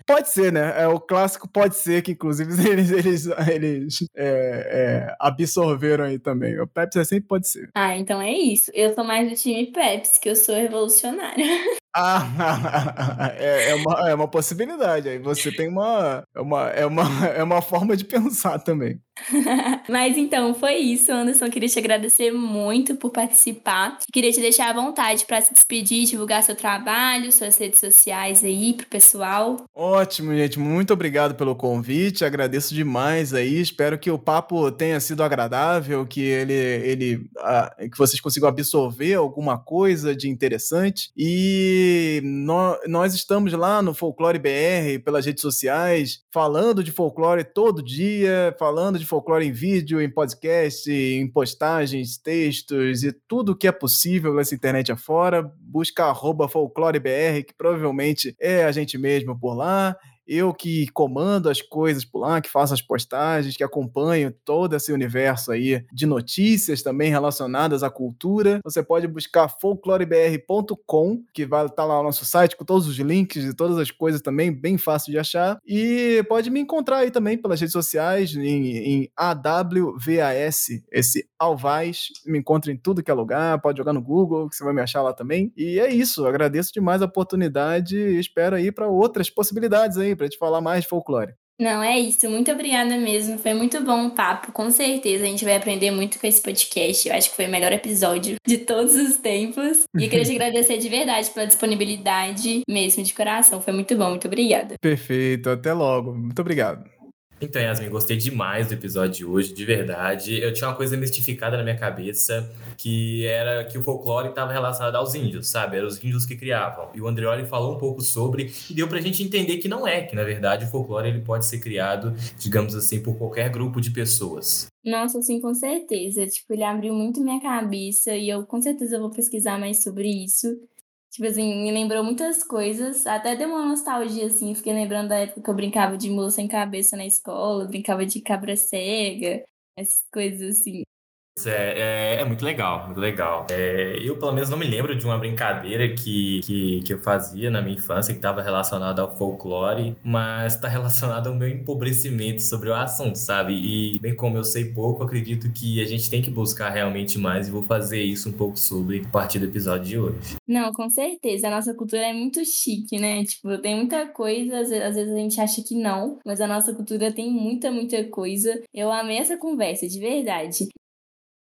Pode ser, né? É o clássico pode ser, que inclusive eles, eles, eles é, é, absorveram aí também. O Pepsi é sempre pode ser. Ah, então é isso. Eu sou mais do time Pepsi, que eu sou revolucionária. Ah, é, é, uma, é uma possibilidade. Aí você tem uma, é uma, é uma, é uma forma de pensar também. Mas então, foi isso, Anderson. Queria te agradecer muito por participar. Queria te deixar à vontade para se despedir, divulgar seu trabalho, suas redes sociais aí pro pessoal. Ótimo, gente. Muito obrigado pelo convite. Agradeço demais aí. Espero que o papo tenha sido agradável, que ele, ele que vocês consigam absorver alguma coisa de interessante. E nós, nós estamos lá no Folclore BR pelas redes sociais, falando de folclore todo dia, falando de folclore em vídeo, em podcast, em postagens, textos e tudo que é possível nessa internet afora. Busca folclorebr, que provavelmente é a gente mesmo por lá. Eu que comando as coisas por lá, que faço as postagens, que acompanho todo esse universo aí de notícias também relacionadas à cultura. Você pode buscar folclorebr.com, que vai estar tá lá no nosso site com todos os links e todas as coisas também, bem fácil de achar. E pode me encontrar aí também pelas redes sociais, em, em AWVAS, esse Alvaz. Me encontra em tudo que é lugar, pode jogar no Google, que você vai me achar lá também. E é isso, agradeço demais a oportunidade e espero aí para outras possibilidades aí, para te falar mais de folclore. Não, é isso. Muito obrigada mesmo. Foi muito bom o papo. Com certeza a gente vai aprender muito com esse podcast. Eu acho que foi o melhor episódio de todos os tempos. E eu queria te agradecer de verdade pela disponibilidade mesmo, de coração. Foi muito bom. Muito obrigada. Perfeito. Até logo. Muito obrigado. Então, Yasmin, gostei demais do episódio de hoje, de verdade. Eu tinha uma coisa mistificada na minha cabeça, que era que o folclore estava relacionado aos índios, sabe? Eram os índios que criavam. E o Andreoli falou um pouco sobre, e deu pra gente entender que não é, que na verdade o folclore ele pode ser criado, digamos assim, por qualquer grupo de pessoas. Nossa, sim, com certeza. Tipo, ele abriu muito minha cabeça e eu com certeza vou pesquisar mais sobre isso. Tipo assim, me lembrou muitas coisas. Até deu uma nostalgia, assim. Fiquei lembrando da época que eu brincava de moça sem cabeça na escola, brincava de cabra cega, essas coisas assim. É, é, é, muito legal, muito legal. É, eu, pelo menos, não me lembro de uma brincadeira que, que, que eu fazia na minha infância que estava relacionada ao folclore, mas está relacionada ao meu empobrecimento sobre o assunto, sabe? E, bem como eu sei pouco, acredito que a gente tem que buscar realmente mais e vou fazer isso um pouco sobre a partir do episódio de hoje. Não, com certeza. A nossa cultura é muito chique, né? Tipo, tem muita coisa, às vezes a gente acha que não, mas a nossa cultura tem muita, muita coisa. Eu amei essa conversa, de verdade.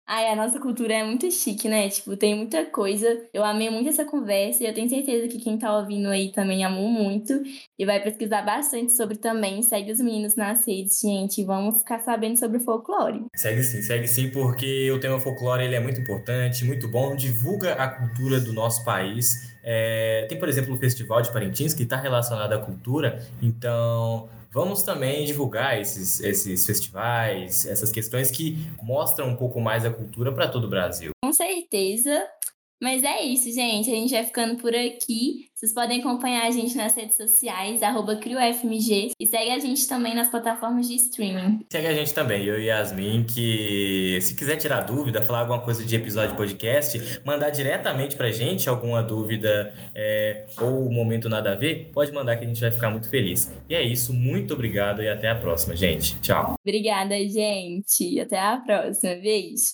Ai, a nossa cultura é muito chique, né? Tipo, tem muita coisa. Eu amei muito essa conversa e eu tenho certeza que quem tá ouvindo aí também amou muito e vai pesquisar bastante sobre também. Segue os meninos nas redes, gente. Vamos ficar sabendo sobre o folclore. Segue sim, segue sim, porque o tema folclore ele é muito importante, muito bom, divulga a cultura do nosso país. É... tem, por exemplo, o Festival de Parintins, que está relacionado à cultura, então Vamos também divulgar esses, esses festivais, essas questões que mostram um pouco mais a cultura para todo o Brasil. Com certeza. Mas é isso, gente. A gente vai ficando por aqui. Vocês podem acompanhar a gente nas redes sociais, arroba CrioFMG, e segue a gente também nas plataformas de streaming. Segue a gente também, eu e Yasmin, que se quiser tirar dúvida, falar alguma coisa de episódio de podcast, mandar diretamente pra gente alguma dúvida é, ou momento nada a ver, pode mandar que a gente vai ficar muito feliz. E é isso, muito obrigado e até a próxima, gente. Tchau. Obrigada, gente. Até a próxima. Beijo.